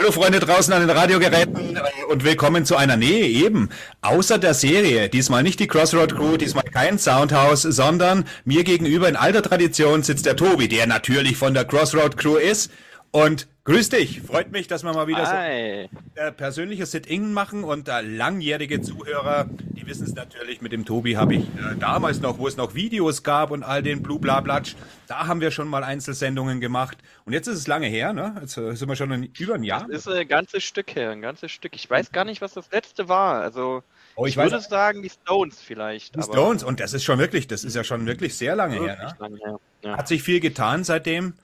Hallo Freunde draußen an den Radiogeräten und willkommen zu einer Nähe eben. Außer der Serie, diesmal nicht die Crossroad Crew, diesmal kein Soundhouse, sondern mir gegenüber in alter Tradition sitzt der Tobi, der natürlich von der Crossroad Crew ist und Grüß dich, freut mich, dass wir mal wieder Hi. so äh, persönliches Sit-In machen und äh, langjährige Zuhörer, die wissen es natürlich, mit dem Tobi habe ich äh, damals noch, wo es noch Videos gab und all den Blubla-Blatsch, da haben wir schon mal Einzelsendungen gemacht und jetzt ist es lange her, ne? Jetzt äh, sind wir schon in, über ein Jahr. Das ist ein ganzes Stück her, ein ganzes Stück. Ich weiß gar nicht, was das letzte war, also... Oh, ich, ich würde sagen, die Stones vielleicht. Die Stones, und das ist schon wirklich, das ist ja schon wirklich sehr lange her. Ne? Lange her ja. Hat sich viel getan seitdem.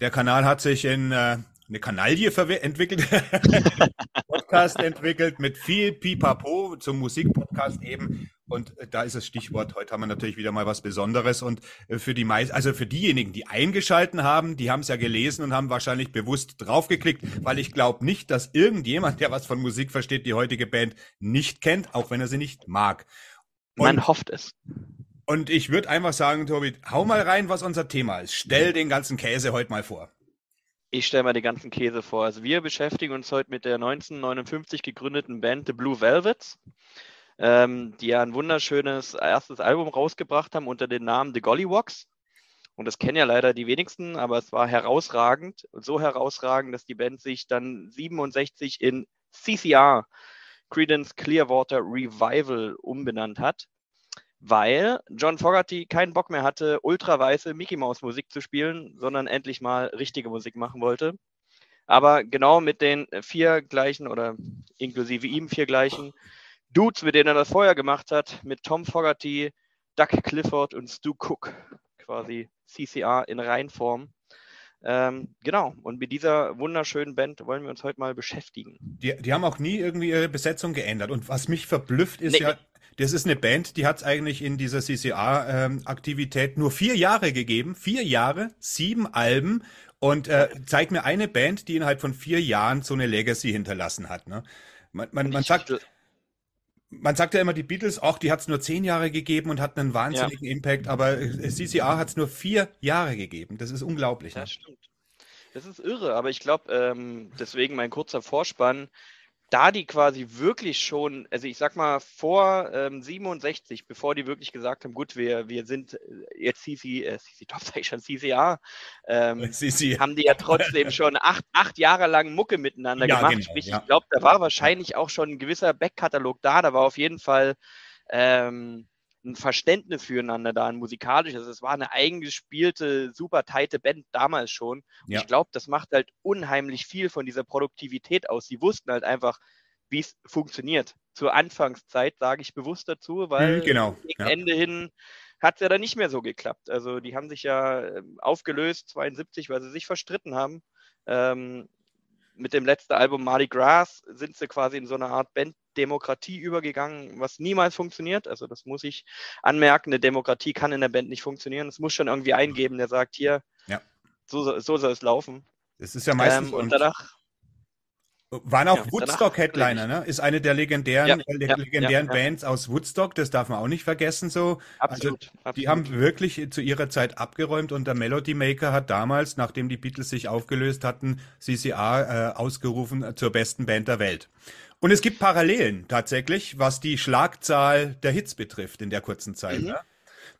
Der Kanal hat sich in äh, eine Kanaille entwickelt, Podcast entwickelt mit viel Pipapo zum Musikpodcast eben. Und äh, da ist das Stichwort. Heute haben wir natürlich wieder mal was Besonderes. Und äh, für die meisten, also für diejenigen, die eingeschalten haben, die haben es ja gelesen und haben wahrscheinlich bewusst draufgeklickt, weil ich glaube nicht, dass irgendjemand, der was von Musik versteht, die heutige Band nicht kennt, auch wenn er sie nicht mag. Und Man hofft es. Und ich würde einfach sagen, Tobi, hau mal rein, was unser Thema ist. Stell den ganzen Käse heute mal vor. Ich stelle mal den ganzen Käse vor. Also wir beschäftigen uns heute mit der 1959 gegründeten Band The Blue Velvets, ähm, die ja ein wunderschönes erstes Album rausgebracht haben unter dem Namen The Gollywogs. Und das kennen ja leider die wenigsten, aber es war herausragend, so herausragend, dass die Band sich dann 67 in CCR, Credence Clearwater Revival, umbenannt hat weil John Fogerty keinen Bock mehr hatte, ultraweiße Mickey Mouse Musik zu spielen, sondern endlich mal richtige Musik machen wollte. Aber genau mit den vier gleichen oder inklusive ihm vier gleichen Dudes, mit denen er das vorher gemacht hat, mit Tom Fogerty, Doug Clifford und Stu Cook, quasi CCR in Reinform. Ähm, genau, und mit dieser wunderschönen Band wollen wir uns heute mal beschäftigen. Die, die haben auch nie irgendwie ihre Besetzung geändert. Und was mich verblüfft, ist nee, ja, das ist eine Band, die hat es eigentlich in dieser CCA-Aktivität ähm, nur vier Jahre gegeben. Vier Jahre, sieben Alben. Und äh, zeigt mir eine Band, die innerhalb von vier Jahren so eine Legacy hinterlassen hat. Ne? Man, man, man sagt, man sagt ja immer, die Beatles, auch die hat es nur zehn Jahre gegeben und hat einen wahnsinnigen ja. Impact, aber CCA hat es nur vier Jahre gegeben. Das ist unglaublich. Ne? Das stimmt. Das ist irre, aber ich glaube, ähm, deswegen mein kurzer Vorspann, da die quasi wirklich schon, also ich sag mal vor ähm, 67, bevor die wirklich gesagt haben, gut, wir, wir sind äh, jetzt CC, äh, CC Top, sag ich schon, CCA, ähm, CC. haben die ja trotzdem schon acht, acht Jahre lang Mucke miteinander ja, gemacht. Genau, Sprich, ja. ich glaube, da war wahrscheinlich auch schon ein gewisser Backkatalog da, da war auf jeden Fall ähm, ein Verständnis füreinander da, ein musikalisches. Also es war eine eingespielte, super tighte Band damals schon. Ja. Ich glaube, das macht halt unheimlich viel von dieser Produktivität aus. Sie wussten halt einfach, wie es funktioniert. Zur Anfangszeit sage ich bewusst dazu, weil mhm, genau. gegen ja. Ende hin hat es ja dann nicht mehr so geklappt. Also die haben sich ja ähm, aufgelöst, 72, weil sie sich verstritten haben. Ähm, mit dem letzten Album Mardi Gras sind sie quasi in so eine Art Banddemokratie übergegangen, was niemals funktioniert. Also das muss ich anmerken. Eine Demokratie kann in der Band nicht funktionieren. Es muss schon irgendwie eingeben, der sagt, hier, ja. so, so soll es laufen. Es ist ja meistens. Ähm, und danach, waren auch ja, Woodstock-Headliner, ne? Ist eine der legendären, ja, äh, legendären ja, Bands aus Woodstock, das darf man auch nicht vergessen so. Absolut, also, Die haben wirklich zu ihrer Zeit abgeräumt und der Melody Maker hat damals, nachdem die Beatles sich aufgelöst hatten, CCA äh, ausgerufen zur besten Band der Welt. Und es gibt Parallelen tatsächlich, was die Schlagzahl der Hits betrifft in der kurzen Zeit. Mhm. Ne?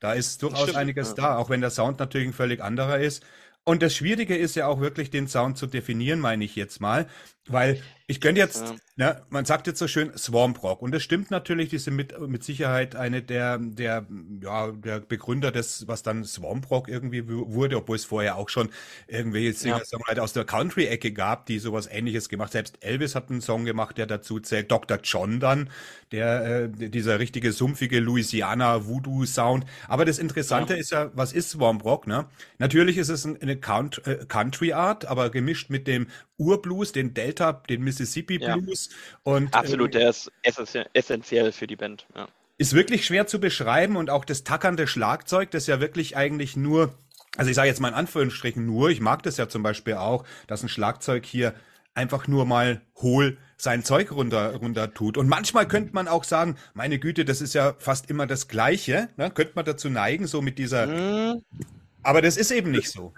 Da ist durchaus Stimmt, einiges da, auch wenn der Sound natürlich ein völlig anderer ist. Und das Schwierige ist ja auch wirklich, den Sound zu definieren, meine ich jetzt mal. Weil ich könnte jetzt, ne, man sagt jetzt so schön Swamp Rock und das stimmt natürlich, die sind mit, mit Sicherheit eine der, der, ja, der Begründer des, was dann Swamp Rock irgendwie wurde, obwohl es vorher auch schon irgendwelche Singer-Songwriter ja. aus der Country-Ecke gab, die sowas ähnliches gemacht. Selbst Elvis hat einen Song gemacht, der dazu zählt. Dr. John dann, der, äh, dieser richtige sumpfige Louisiana Voodoo Sound. Aber das Interessante ja. ist ja, was ist Swamp Rock, ne? Natürlich ist es eine äh, Country Art, aber gemischt mit dem Urblues, den Delta, den Mississippi Blues. Ja. Und, Absolut, äh, der ist essentiell für die Band. Ja. Ist wirklich schwer zu beschreiben und auch das tackernde Schlagzeug, das ja wirklich eigentlich nur, also ich sage jetzt mal in Anführungsstrichen nur, ich mag das ja zum Beispiel auch, dass ein Schlagzeug hier einfach nur mal hohl sein Zeug runter, runter tut. Und manchmal könnte man auch sagen, meine Güte, das ist ja fast immer das Gleiche. Ne? Könnte man dazu neigen, so mit dieser. Mhm. Aber das ist eben nicht so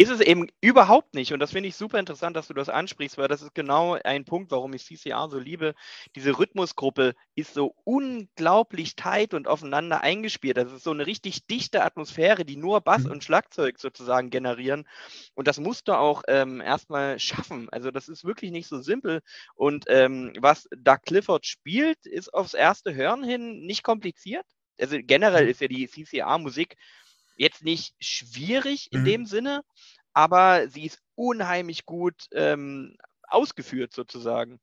ist es eben überhaupt nicht. Und das finde ich super interessant, dass du das ansprichst, weil das ist genau ein Punkt, warum ich CCR so liebe. Diese Rhythmusgruppe ist so unglaublich tight und aufeinander eingespielt. Das ist so eine richtig dichte Atmosphäre, die nur Bass mhm. und Schlagzeug sozusagen generieren. Und das musst du auch ähm, erstmal schaffen. Also das ist wirklich nicht so simpel. Und ähm, was Doug Clifford spielt, ist aufs erste Hören hin nicht kompliziert. Also generell mhm. ist ja die CCR-Musik Jetzt nicht schwierig in mhm. dem Sinne, aber sie ist unheimlich gut ähm, ausgeführt sozusagen.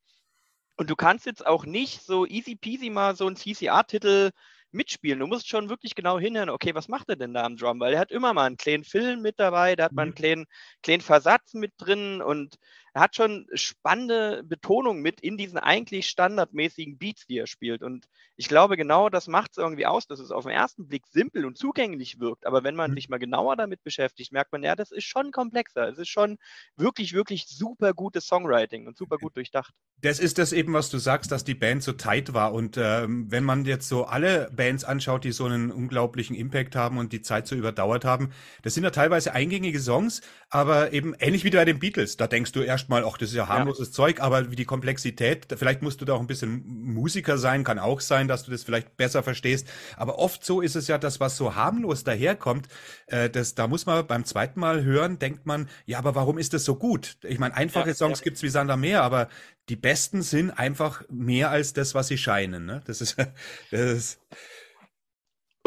Und du kannst jetzt auch nicht so easy peasy mal so einen CCR-Titel mitspielen. Du musst schon wirklich genau hinhören, okay, was macht er denn da am Drum? Weil er hat immer mal einen kleinen Film mit dabei, da hat man einen mhm. kleinen, kleinen Versatz mit drin und er hat schon spannende Betonung mit in diesen eigentlich standardmäßigen Beats, die er spielt. Und ich glaube, genau das macht es irgendwie aus, dass es auf den ersten Blick simpel und zugänglich wirkt. Aber wenn man mhm. sich mal genauer damit beschäftigt, merkt man, ja, das ist schon komplexer. Es ist schon wirklich, wirklich super gutes Songwriting und super gut durchdacht. Das ist das eben, was du sagst, dass die Band so tight war. Und ähm, wenn man jetzt so alle Bands anschaut, die so einen unglaublichen Impact haben und die Zeit so überdauert haben, das sind ja teilweise eingängige Songs, aber eben ähnlich wie bei den Beatles. Da denkst du erst erstmal, ach, das ist ja harmloses ja. Zeug, aber wie die Komplexität, vielleicht musst du da auch ein bisschen Musiker sein, kann auch sein, dass du das vielleicht besser verstehst. Aber oft so ist es ja, das, was so harmlos daherkommt, äh, das, da muss man beim zweiten Mal hören, denkt man, ja, aber warum ist das so gut? Ich meine, einfache ja, Songs ja. es wie Sander mehr, aber die besten sind einfach mehr als das, was sie scheinen. Ne? Das ist, das ist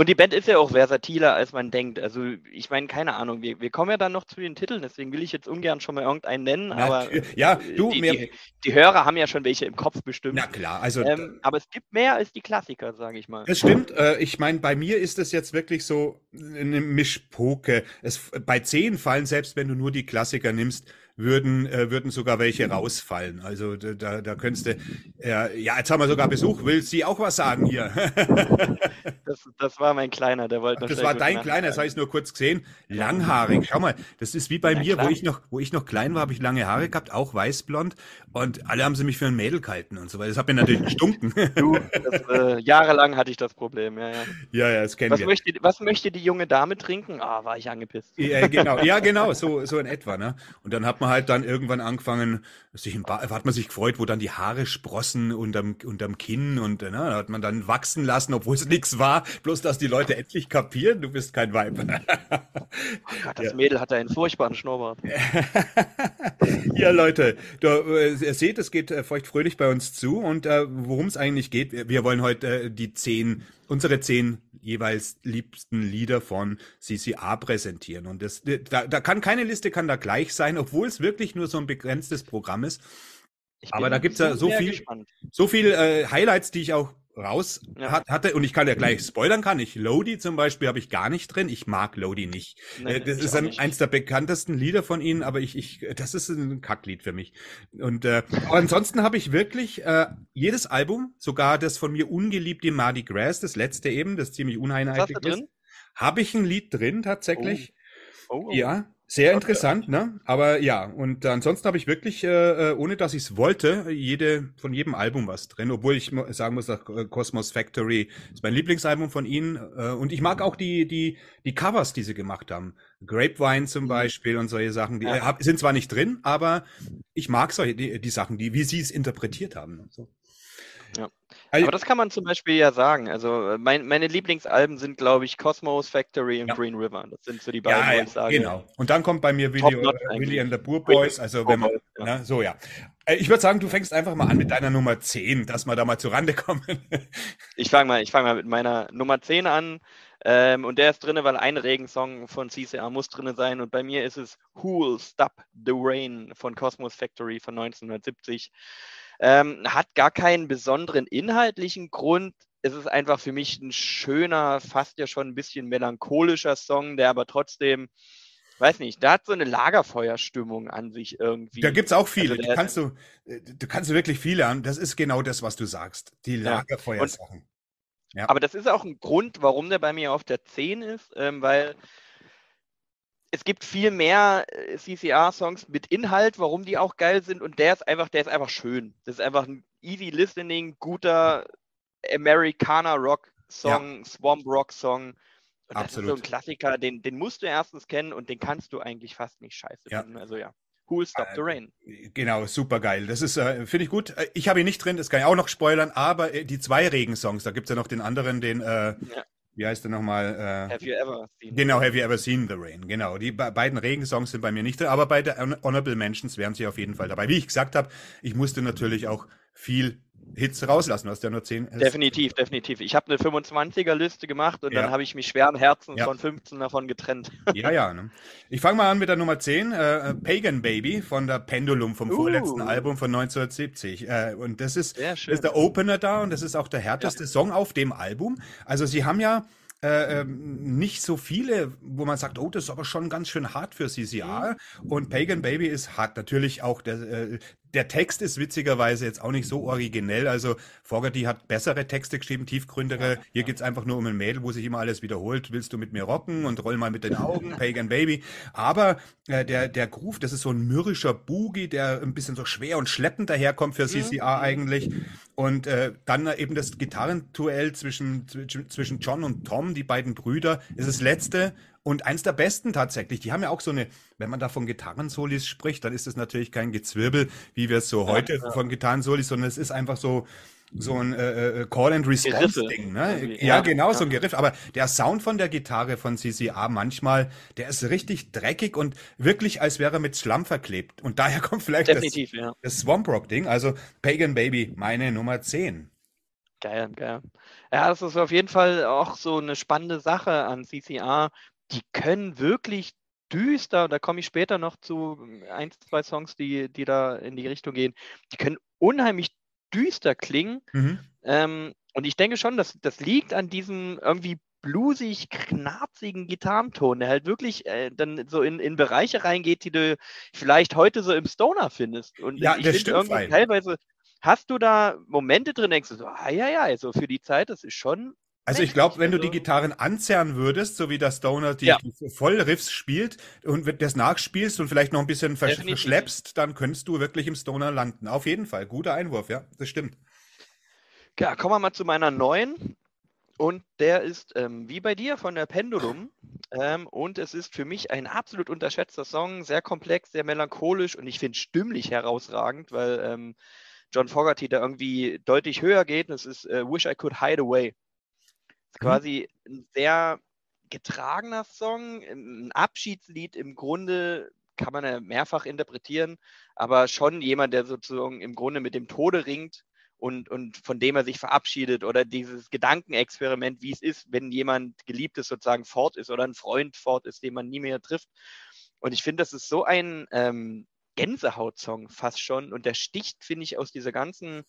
und die Band ist ja auch versatiler, als man denkt. Also, ich meine, keine Ahnung, wir, wir kommen ja dann noch zu den Titeln, deswegen will ich jetzt ungern schon mal irgendeinen nennen, aber ja, du, die, die, die, Hörer haben ja schon welche im Kopf bestimmt. Na klar, also. Ähm, aber es gibt mehr als die Klassiker, sage ich mal. Das stimmt. Äh, ich meine, bei mir ist es jetzt wirklich so eine Mischpoke. Es, bei zehn fallen, selbst wenn du nur die Klassiker nimmst, würden, äh, würden sogar welche rausfallen. Also da, da könntest du, äh, ja, jetzt haben wir sogar Besuch. Will sie auch was sagen hier? das, das war mein Kleiner, der wollte noch Das war dein Kleiner, das habe ich nur kurz gesehen. Langhaarig, schau mal, das ist wie bei ja, mir, wo ich, noch, wo ich noch klein war, habe ich lange Haare gehabt, auch weißblond. Und alle haben sie mich für ein Mädel gehalten und so weiter. Das hat mir natürlich gestunken. Du, das, äh, jahrelang hatte ich das Problem, ja, ja. Ja, ja, das kennen was wir. Möchte, was möchte die junge Dame trinken? Ah, war ich angepisst. Ja, genau, ja, genau, so, so in etwa. Ne? Und dann hat man halt dann irgendwann angefangen, sich im ba hat man sich gefreut, wo dann die Haare sprossen unterm, unterm Kinn und ne, da hat man dann wachsen lassen, obwohl es nichts war, bloß dass die Leute endlich kapieren, du bist kein Weib. Oh Gott, das ja. Mädel hat einen furchtbaren Schnurrbart. ja, Leute, du, äh, ihr seht, es geht äh, feuchtfröhlich bei uns zu und äh, worum es eigentlich geht, wir wollen heute äh, die zehn, unsere zehn jeweils liebsten Lieder von CCA präsentieren. Und das, da, da kann keine Liste kann da gleich sein, obwohl es wirklich nur so ein begrenztes Programm ist. Aber da gibt's ja so viel, gespannt. so viel äh, Highlights, die ich auch raus ja. hat, hatte. Und ich kann ja gleich spoilern kann ich. Lodi zum Beispiel habe ich gar nicht drin. Ich mag Lodi nicht. Nee, äh, das ist ein, eins der bekanntesten Lieder von ihnen aber ich ich das ist ein Kacklied für mich. Und äh, ansonsten habe ich wirklich äh, jedes Album sogar das von mir ungeliebte Mardi Gras das letzte eben das ziemlich uneinheitlich ist habe ich ein Lied drin tatsächlich. Oh. Oh. ja sehr interessant, ne? Aber ja, und ansonsten habe ich wirklich, äh, äh ohne dass ich es wollte, jede von jedem Album was drin. Obwohl ich sagen muss, dass äh, Cosmos Factory ist mein Lieblingsalbum von ihnen. Äh, und ich mag auch die die die Covers, die sie gemacht haben. Grapevine zum mhm. Beispiel und solche Sachen. Die ja. sind zwar nicht drin, aber ich mag solche die, die Sachen, die wie sie es interpretiert haben. So. Ja. Aber das kann man zum Beispiel ja sagen. Also äh, mein, meine Lieblingsalben sind, glaube ich, Cosmos Factory und ja. Green River. Das sind so die beiden, ja, ja, wo ich sage. Genau. Und dann kommt bei mir Willy, Willy and the Poor Boys. Also wenn man, ja. ne, so ja. Äh, ich würde sagen, du fängst einfach mal an mit deiner Nummer 10, dass wir da mal zu Rande kommen. ich fange mal, fang mal mit meiner Nummer 10 an. Ähm, und der ist drin, weil ein Regensong von CCR muss drin sein. Und bei mir ist es Who Will Stop the Rain von Cosmos Factory von 1970. Ähm, hat gar keinen besonderen inhaltlichen Grund. Es ist einfach für mich ein schöner, fast ja schon ein bisschen melancholischer Song, der aber trotzdem, weiß nicht, da hat so eine Lagerfeuerstimmung an sich irgendwie. Da gibt es auch viele. Also, kannst du, äh, du kannst du wirklich viele an. Das ist genau das, was du sagst. Die Lagerfeuersachen. Ja. Aber das ist auch ein Grund, warum der bei mir auf der 10 ist, ähm, weil es gibt viel mehr äh, CCR-Songs mit Inhalt, warum die auch geil sind. Und der ist einfach, der ist einfach schön. Das ist einfach ein easy listening, guter Americana Rock Song, ja. Swamp Rock Song. Und das Absolut. ist so ein Klassiker, den, den musst du erstens kennen und den kannst du eigentlich fast nicht scheiße Ja. finden. Also ja. Who will stop the rain? Genau, super geil. Das ist, äh, finde ich gut. Äh, Ich habe ihn nicht drin, das kann ich auch noch spoilern, aber äh, die zwei Regensongs, da gibt's ja noch den anderen, den, äh, wie heißt der nochmal? Äh, Have you ever seen? genau, Have You Ever Seen the Rain? Genau, die be beiden Regensongs sind bei mir nicht drin, aber bei der Hon- Honorable Mentions wären sie auf jeden Fall dabei. Wie ich gesagt habe, ich musste natürlich auch viel Hits rauslassen, du hast ja nur zehn. Definitiv, definitiv. Ich habe eine 25er-Liste gemacht und Ja. dann habe ich mich schweren Herzens Ja. von 15 davon getrennt. Ja, ja. Ne? Ich fange mal an mit der Nummer 10, äh, Pagan Baby von der Pendulum vom Uh. vorletzten Album von 1970. Äh, und das ist, das ist der Opener da und das ist auch der härteste Song auf dem Album. Also sie haben ja äh, ähm, nicht so viele, wo man sagt, oh, das ist aber schon ganz schön hart für CCR. Und Pagan Baby ist hart. Natürlich auch der, äh, der Text ist witzigerweise jetzt auch nicht so originell. Also Fogerty hat bessere Texte geschrieben, tiefgründigere. Hier geht's einfach nur um ein Mädel, wo sich immer alles wiederholt. Willst du mit mir rocken und roll mal mit den Augen, Pagan Baby. Aber äh, der, der Groove, das ist so ein mürrischer Boogie, der ein bisschen so schwer und schleppend daherkommt für CCR eigentlich. Und äh, dann eben das Gitarrenduell zwischen, zwischen, zwischen John und Tom, die beiden Brüder, ist das letzte und eins der besten tatsächlich. Die haben ja auch so eine, wenn man da von Gitarrensolis spricht, dann ist es natürlich kein Gezwirbel, wie wir es so heute von Gitarrensolis, sondern es ist einfach so so ein äh, äh, Call and Response. Ding, ne? Ja, Ja, genau, so ja. ein Geriff. Aber der Sound von der Gitarre von CCA manchmal, der ist richtig dreckig und wirklich, als wäre er mit Schlamm verklebt. Und daher kommt vielleicht Definitiv, ja. das, das Swamp Rock Ding. Also Pagan Baby, meine Nummer 10. Geil, geil. Ja, das ist auf jeden Fall auch so eine spannende Sache an CCR. Die können wirklich düster, und da komme ich später noch zu ein, zwei Songs, die, die da in die Richtung gehen, die können unheimlich düster klingen. Mhm. Ähm, und ich denke schon, dass das liegt an diesem irgendwie bluesig, knarzigen Gitarrenton, der halt wirklich äh, dann so in, in Bereiche reingeht, die du vielleicht heute so im Stoner findest. Und Ja, ich das finde stimmt, irgendwie teilweise hast du da Momente drin, denkst du so, ah ja, ja, also für die Zeit, das ist schon. Also ich glaube, wenn du die Gitarren anzerren würdest, so wie der Stoner die Ja. voll Riffs spielt und das nachspielst und vielleicht noch ein bisschen versch Definitiv. verschleppst, dann könntest du wirklich im Stoner landen. Auf jeden Fall. Guter Einwurf, ja, das stimmt. Ja, kommen wir mal zu meiner neuen. Und der ist ähm, wie bei dir von der Pendulum. Ähm, und es ist für mich ein absolut unterschätzter Song, sehr komplex, sehr melancholisch und ich finde stimmlich herausragend, weil ähm, John Fogerty da irgendwie deutlich höher geht. Und es ist äh, Wish I Could Hide Away. Ist quasi ein sehr getragener Song, ein Abschiedslied im Grunde kann man ja mehrfach interpretieren, aber schon jemand, der sozusagen im Grunde mit dem Tode ringt und, und von dem er sich verabschiedet oder dieses Gedankenexperiment, wie es ist, wenn jemand Geliebtes sozusagen fort ist oder ein Freund fort ist, den man nie mehr trifft. Und ich finde, das ist so ein ähm, Gänsehaut-Song fast schon und der sticht, finde ich, aus dieser ganzen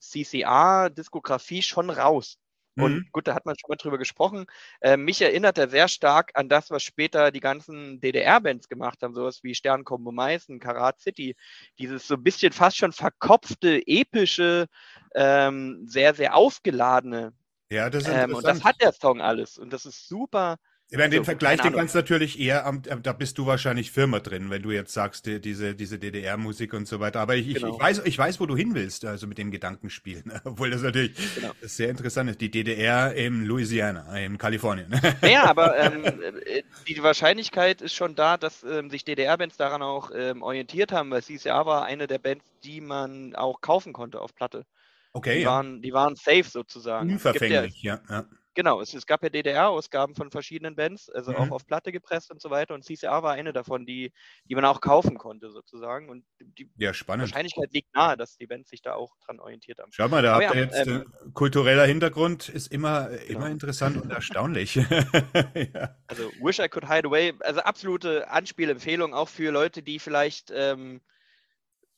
CCR-Diskografie schon raus. Und Mhm. gut, da hat man schon mal drüber gesprochen. Äh, mich erinnert er sehr stark an das, was später die ganzen DDR-Bands gemacht haben, sowas wie Sternkombo Meißen, Karat City. Dieses so ein bisschen fast schon verkopfte, epische, ähm, sehr, sehr aufgeladene. Ja, das ist Ähm, und das hat der Song alles. Und das ist super. Ich meine, den Also, Vergleich, den kannst du natürlich eher, am, äh, da bist du wahrscheinlich Firma drin, wenn du jetzt sagst, die, diese, diese DDR-Musik und so weiter. Aber ich, Genau. ich, weiß, ich weiß, wo du hin willst, also mit dem Gedankenspiel. Obwohl das natürlich Genau. sehr interessant ist. Die DDR in Louisiana, in Kalifornien. Naja, aber ähm, äh, die Wahrscheinlichkeit ist schon da, dass ähm, sich DDR-Bands daran auch ähm, orientiert haben, weil CCR war eine der Bands, die man auch kaufen konnte auf Platte. Okay, Die, ja. waren, die waren safe sozusagen. Unverfänglich, ja. ja. Genau, es, es gab ja DDR-Ausgaben von verschiedenen Bands, also auch Mhm. auf Platte gepresst und so weiter. Und CCR war eine davon, die, die man auch kaufen konnte, sozusagen. Und die Ja. Wahrscheinlichkeit liegt nahe, dass die Bands sich da auch dran orientiert haben. Schau mal, da Aber habt ihr ja, jetzt ähm, äh, kultureller Hintergrund ist immer, äh, immer Genau. interessant und erstaunlich. ja. Also Wish I Could Hide Away, also absolute Anspielempfehlung auch für Leute, die vielleicht ähm,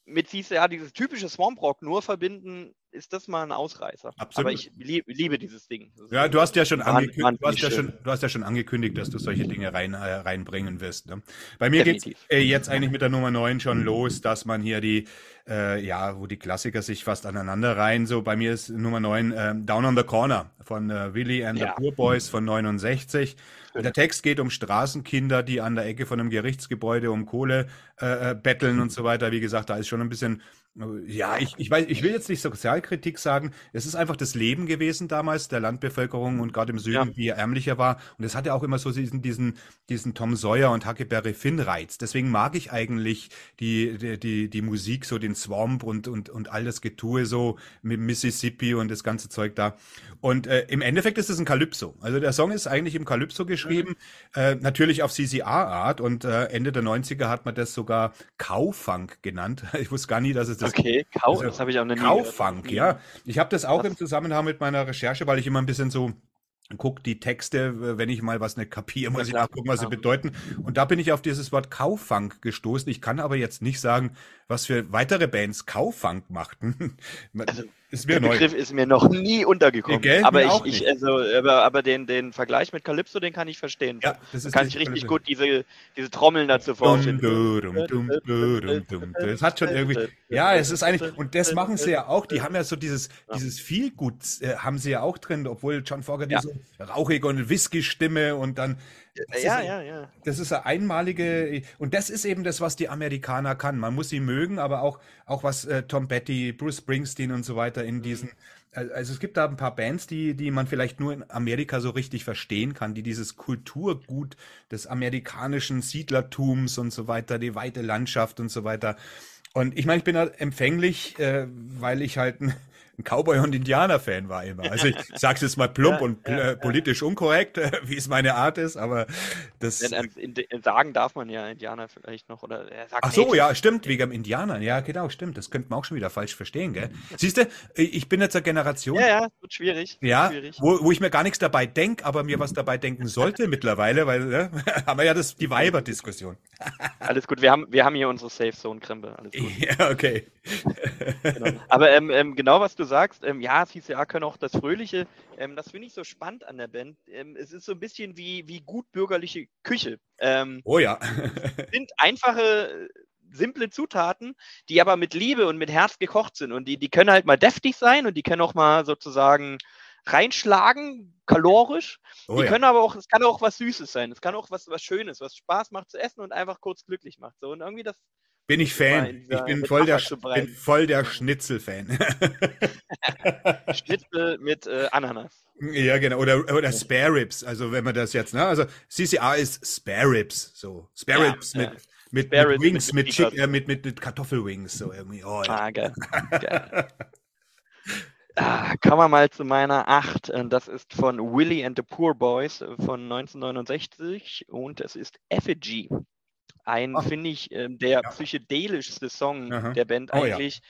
mit CCR dieses typische Swamp Rock nur verbinden, ist das mal ein Ausreißer. Absolut. Aber ich lieb, liebe dieses Ding. Das Ja, du hast ja schon, angekündigt, du, hast ja schon, du hast ja schon angekündigt, dass du solche Dinge rein, äh, reinbringen wirst. Ne? Bei mir geht's Definitiv. äh, jetzt eigentlich mit der Nummer 9 schon los, dass man hier die, äh, ja, wo die Klassiker sich fast aneinander reihen. So, bei mir ist Nummer 9 ähm, Down on the Corner von äh, Willie and Ja. the Poor Boys von 69. Der Text geht um Straßenkinder, die an der Ecke von einem Gerichtsgebäude um Kohle äh, äh, betteln und so weiter. Wie gesagt, da ist schon ein bisschen Ja, ich, ich weiß, ich will jetzt nicht Sozialkritik sagen. Es ist einfach das Leben gewesen damals der Landbevölkerung und gerade im Süden, ja. wie ärmlicher war. Und es hatte auch immer so diesen, diesen, diesen Tom Sawyer und Huckleberry Finn Reiz. Deswegen mag ich eigentlich die, die, die, die Musik, so den Swamp und, und, und all das Getue so mit Mississippi und das ganze Zeug da. Und äh, im Endeffekt ist es ein Calypso. Also der Song ist eigentlich im Calypso geschrieben, mhm. äh, natürlich auf CCR-Art und äh, Ende der 90er hat man das sogar Kaufunk genannt. Ich wusste gar nie, dass es das Okay, Kau, das habe ich auch noch nie Kaufunk, ja. Ich habe das auch Was? im Zusammenhang mit meiner Recherche, weil ich immer ein bisschen so guck die Texte, wenn ich mal was nicht kapiere, muss ja, ich nachgucken, was sie bedeuten. Und da bin ich auf dieses Wort Kaufunk gestoßen. Ich kann aber jetzt nicht sagen, was für weitere Bands Kaufunk machten. Also, ist mir der neu. Begriff ist mir noch nie untergekommen. Gell, aber ich, ich also, aber, aber den, den Vergleich mit Calypso, den kann ich verstehen. Ja, das ist kann ich richtig gut diese, diese Trommeln dazu vorstellen. Das hat schon irgendwie, ja, es ist eigentlich, und das machen sie ja auch, die haben ja so dieses, dieses Feelgood, äh, haben sie ja auch drin, obwohl John Fogger ja. diese rauchige und Whisky-Stimme und dann ja, ja, ja. Das ist eine einmalige, und das ist eben das, was die Amerikaner kann. Man muss sie mögen, aber auch, auch was äh, Tom Petty, Bruce Springsteen und so weiter in diesen, mhm. also es gibt da ein paar Bands, die, die man vielleicht nur in Amerika so richtig verstehen kann, die dieses Kulturgut des amerikanischen Siedlertums und so weiter, die weite Landschaft und so weiter. Und ich meine, ich bin da empfänglich, äh, weil ich halt ein ein Cowboy- und Indianer-Fan war immer. Also ich sag's jetzt mal plump ja, und ja, politisch ja. unkorrekt, wie es meine Art ist, aber das. Denn, in, sagen darf man ja Indianer vielleicht noch oder er sagt Ach so, ja, stimmt, wegen Indianern. Ja, genau, stimmt. Das könnte man auch schon wieder falsch verstehen, gell? Siehst du, ich bin jetzt eine Generation. Ja, ja, wird schwierig. Ja, schwierig. Wo, wo ich mir gar nichts dabei denke, aber mir was dabei denken sollte mittlerweile, weil ne, haben wir ja das, die Weiber-Diskussion. Alles gut, wir haben, wir haben hier unsere Safe Zone-Krempe. Ja, okay. genau. Aber ähm, ähm, genau was du sagst, ähm, ja, CCA können auch das Fröhliche. Ähm, das finde ich so spannend an der Band. Ähm, es ist so ein bisschen wie, wie gut bürgerliche Küche. Ähm, oh ja. sind einfache, simple Zutaten, die aber mit Liebe und mit Herz gekocht sind. Und die, die können halt mal deftig sein und die können auch mal sozusagen reinschlagen, kalorisch. Oh, die ja. können aber auch, es kann auch was Süßes sein. Es kann auch was, was Schönes, was Spaß macht zu essen und einfach kurz glücklich macht. So, und irgendwie das, bin ich Fan. Ich bin voll der, bin voll der Schnitzel-Fan. Schnitzel mit äh, Ananas. Ja, genau. Oder, oder Spare Ribs. Also, wenn man das jetzt, ne? Also, CCA ist Spare Ribs. So. Spare Ribs ja, mit, ja. mit, Spare mit Wings, mit, mit, Chick, äh, mit, mit, mit Kartoffelwings. So irgendwie. Oh, ja. Ah, geil. geil. Ah, kommen wir mal zu meiner 8. Das ist von Willie and the Poor Boys von 1969 und es ist Effigy ein, finde ich, äh, der ja. psychedelischste Song Aha. der Band oh, eigentlich.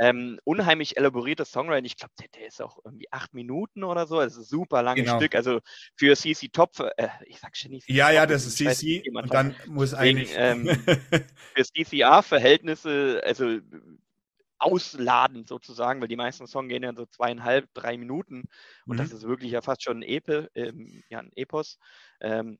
Ja. Ähm, unheimlich elaboriertes Songwriting. Ich glaube, der, der, ist auch irgendwie acht Minuten oder so. Das ist ein super langes genau. Stück. Also für CC Top, äh, ich sag schon nicht. Ja, ja, das ist CC. Und dann muss eigentlich. Ähm, für CCA-Verhältnisse, also ausladend sozusagen, weil die meisten Songs gehen ja so zweieinhalb, drei Minuten. Und mhm. das ist wirklich ja fast schon ein, Epe, ähm, ja, ein Epos. Ähm,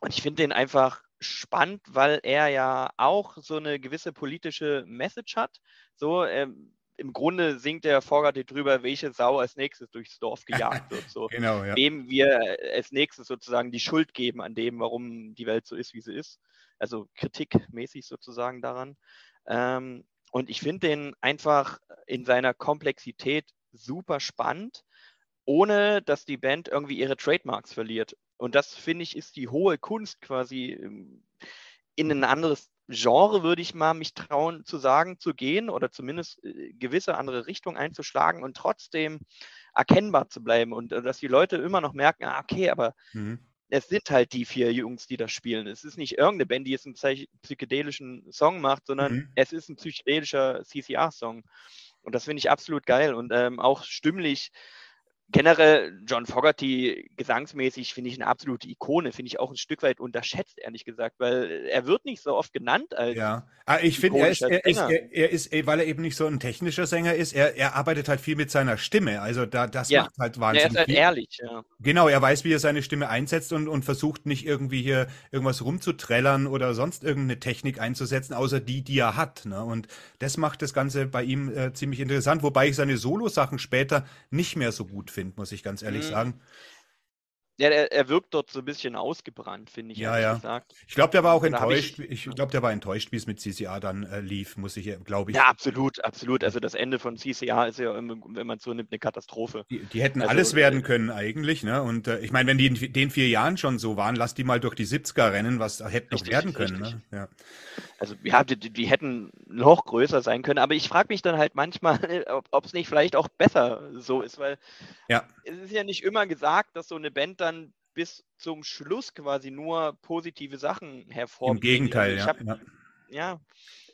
und ich finde den einfach spannend, weil er ja auch so eine gewisse politische Message hat. So, ähm, im Grunde singt der Vorgarte drüber, welche Sau als nächstes durchs Dorf gejagt wird. So, genau, ja. Wem wir als nächstes sozusagen die Schuld geben an dem, warum die Welt so ist, wie sie ist. Also kritikmäßig sozusagen daran. Ähm, und ich finde den einfach in seiner Komplexität super spannend, ohne dass die Band irgendwie ihre Trademarks verliert. Und das, finde ich, ist die hohe Kunst quasi ähm, in ein anderes Genre, würde ich mal mich trauen zu sagen, zu gehen oder zumindest äh, gewisse andere Richtungen einzuschlagen und trotzdem erkennbar zu bleiben und äh, dass die Leute immer noch merken, ah, okay, aber mhm. es sind halt die vier Jungs, die das spielen. Es ist nicht irgendeine Band, die jetzt einen psychedelischen Song macht, sondern mhm. es ist ein psychedelischer CCR-Song. Und das finde ich absolut geil und ähm, auch stimmlich generell John Fogerty gesangsmäßig finde ich eine absolute Ikone, finde ich auch ein Stück weit unterschätzt, ehrlich gesagt, weil er wird nicht so oft genannt als. Ja, ah, ich finde, er ist, er, er, er, ist, weil er eben nicht so ein technischer Sänger ist, er, er arbeitet halt viel mit seiner Stimme. Also da, das ja. macht halt wahnsinnig. Er ist halt viel. ehrlich, ja. Genau, er weiß, wie er seine Stimme einsetzt und, und versucht nicht irgendwie hier irgendwas rumzuträllern oder sonst irgendeine Technik einzusetzen, außer die, die er hat. Ne? Und das macht das Ganze bei ihm äh, ziemlich interessant, wobei ich seine Solo-Sachen später nicht mehr so gut finde finde, muss ich ganz ehrlich mhm. sagen. Ja, er, er wirkt dort so ein bisschen ausgebrannt, finde ich. Ja, ja. Gesagt. Ich glaube, der war auch enttäuscht. ich- Ich, glaube, der war enttäuscht, wie es mit CCA dann äh, lief, muss ich, glaube ich. Ja, absolut, absolut. Also das Ende von CCA ist ja, wenn man so nimmt, eine Katastrophe. Die, die hätten Also, alles werden äh, können eigentlich, ne? Und äh, ich meine, wenn die in den vier Jahren schon so waren, lass die mal durch die 70er rennen, was hätte noch werden können, richtig. ne? Ja. Also ja, die, die hätten noch größer sein können, aber ich frage mich dann halt manchmal, ob es nicht vielleicht auch besser so ist, weil Ja. es ist ja nicht immer gesagt, dass so eine Band dann bis zum Schluss quasi nur positive Sachen hervorbringt. Im Gegenteil, Also ich ja. hab, ja. ja.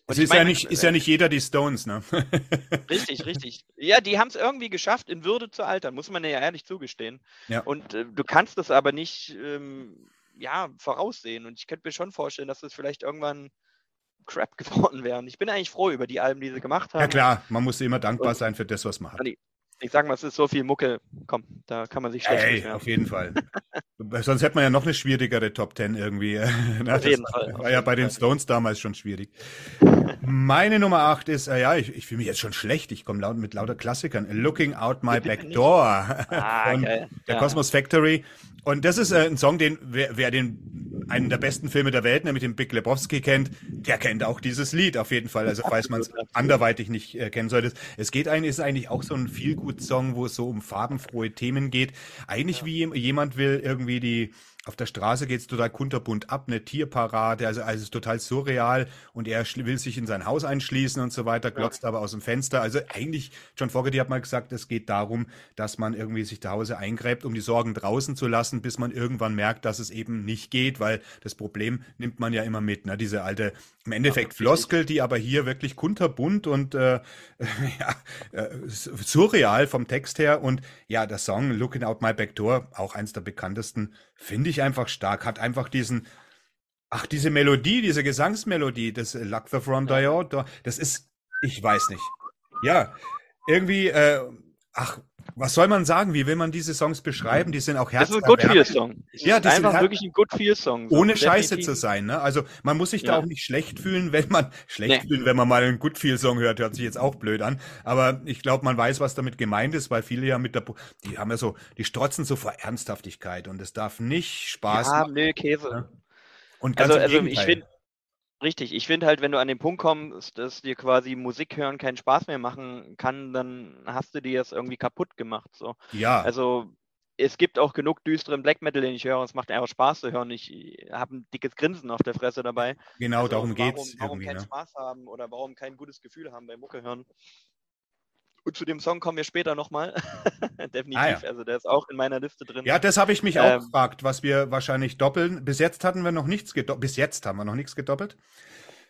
Und Es ist ja meine, nicht, ist ja nicht jeder die Stones, ne? Richtig, richtig. Ja, die haben es irgendwie geschafft, in Würde zu altern, muss man ja ehrlich zugestehen. Ja. Und äh, du kannst das aber nicht ähm, ja, voraussehen. Und ich könnte mir schon vorstellen, dass das vielleicht irgendwann Crap geworden wäre. Und ich bin eigentlich froh über die Alben, die sie gemacht haben. Ja klar, man muss immer dankbar Und- sein für das, was man hat. Ich sag mal, es ist so viel Mucke. Komm, da kann man sich schlecht Ey, auf jeden Fall. Sonst hätte man ja noch eine schwierigere Top Ten irgendwie. Na, das jeden Fall, auf War ja bei den. Stones damals schon schwierig. Meine Nummer 8 ist, äh, ja, ich, ich fühle mich jetzt schon schlecht. Ich komme laut, mit lauter Klassikern. Looking Out My Back. Door Ah, von geil. der Ja. Cosmos Factory. Und das ist äh, ein Song, den wer, wer den einen der besten Filme der Welt, nämlich den Big Lebowski kennt, der kennt auch dieses Lied auf jeden Fall. Also falls man es anderweitig nicht äh, kennen sollte. Es geht eigentlich, ist eigentlich auch so ein Feel-Good-Song, wo es so um farbenfrohe Themen geht. Eigentlich wie jem- jemand will irgendwie die auf der Straße geht's total kunterbunt ab, eine Tierparade, also, also es ist total surreal und er will sich in sein Haus einschließen und so weiter, glotzt aber aus dem Fenster. Also eigentlich, John Fogerty hat mal gesagt, es geht darum, dass man irgendwie sich zu Hause eingräbt, um die Sorgen draußen zu lassen, bis man irgendwann merkt, dass es eben nicht geht, weil das Problem nimmt man ja immer mit, ne? diese alte, im Endeffekt richtig. Floskel, die aber hier wirklich kunterbunt und äh, ja, äh, surreal vom Text her und ja, der Song Looking Out My Back Door, auch eins der bekanntesten, finde ich einfach stark, hat einfach diesen, ach, diese Melodie, diese Gesangsmelodie, das Luck the Front Door, das ist, ich weiß nicht. Ja, irgendwie, äh, ach, was soll man sagen? Wie will man diese Songs beschreiben? Die sind auch Das ist ein herzerwärmend. Good Feel Song. Es Ja, ist die sind einfach her- wirklich ein Good Feel Song. so. ohne Scheiße Definitiv. zu sein, ne? Also man muss sich da Ja. auch nicht schlecht fühlen, wenn man schlecht Nee. fühlen, wenn man mal einen Good Feel Song hört, hört sich jetzt auch blöd an. Aber ich glaube, man weiß, was damit gemeint ist, weil viele ja mit der, die haben ja so, die strotzen so vor Ernsthaftigkeit und es darf nicht Spaß Ja, machen. nö, Käse. Ja. Und ganz Also, im also ich finde, richtig, ich finde halt, wenn du an den Punkt kommst, dass dir quasi Musik hören keinen Spaß mehr machen kann, dann hast du dir das irgendwie kaputt gemacht. So. ja, Also es gibt auch genug düsteren Black Metal, den ich höre, und es macht einfach Spaß zu hören. Ich habe ein dickes Grinsen auf der Fresse dabei. genau, Also darum warum, geht's Warum keinen ne? Spaß haben oder warum kein gutes Gefühl haben beim Mucke hören. Und zu dem Song kommen wir später nochmal. Definitiv. Ah, ja. Also der ist auch in meiner Liste drin. Ja, das habe ich mich auch Ähm, gefragt, was wir wahrscheinlich doppeln. Bis jetzt hatten wir noch nichts gedoppelt. Bis jetzt haben wir noch nichts gedoppelt.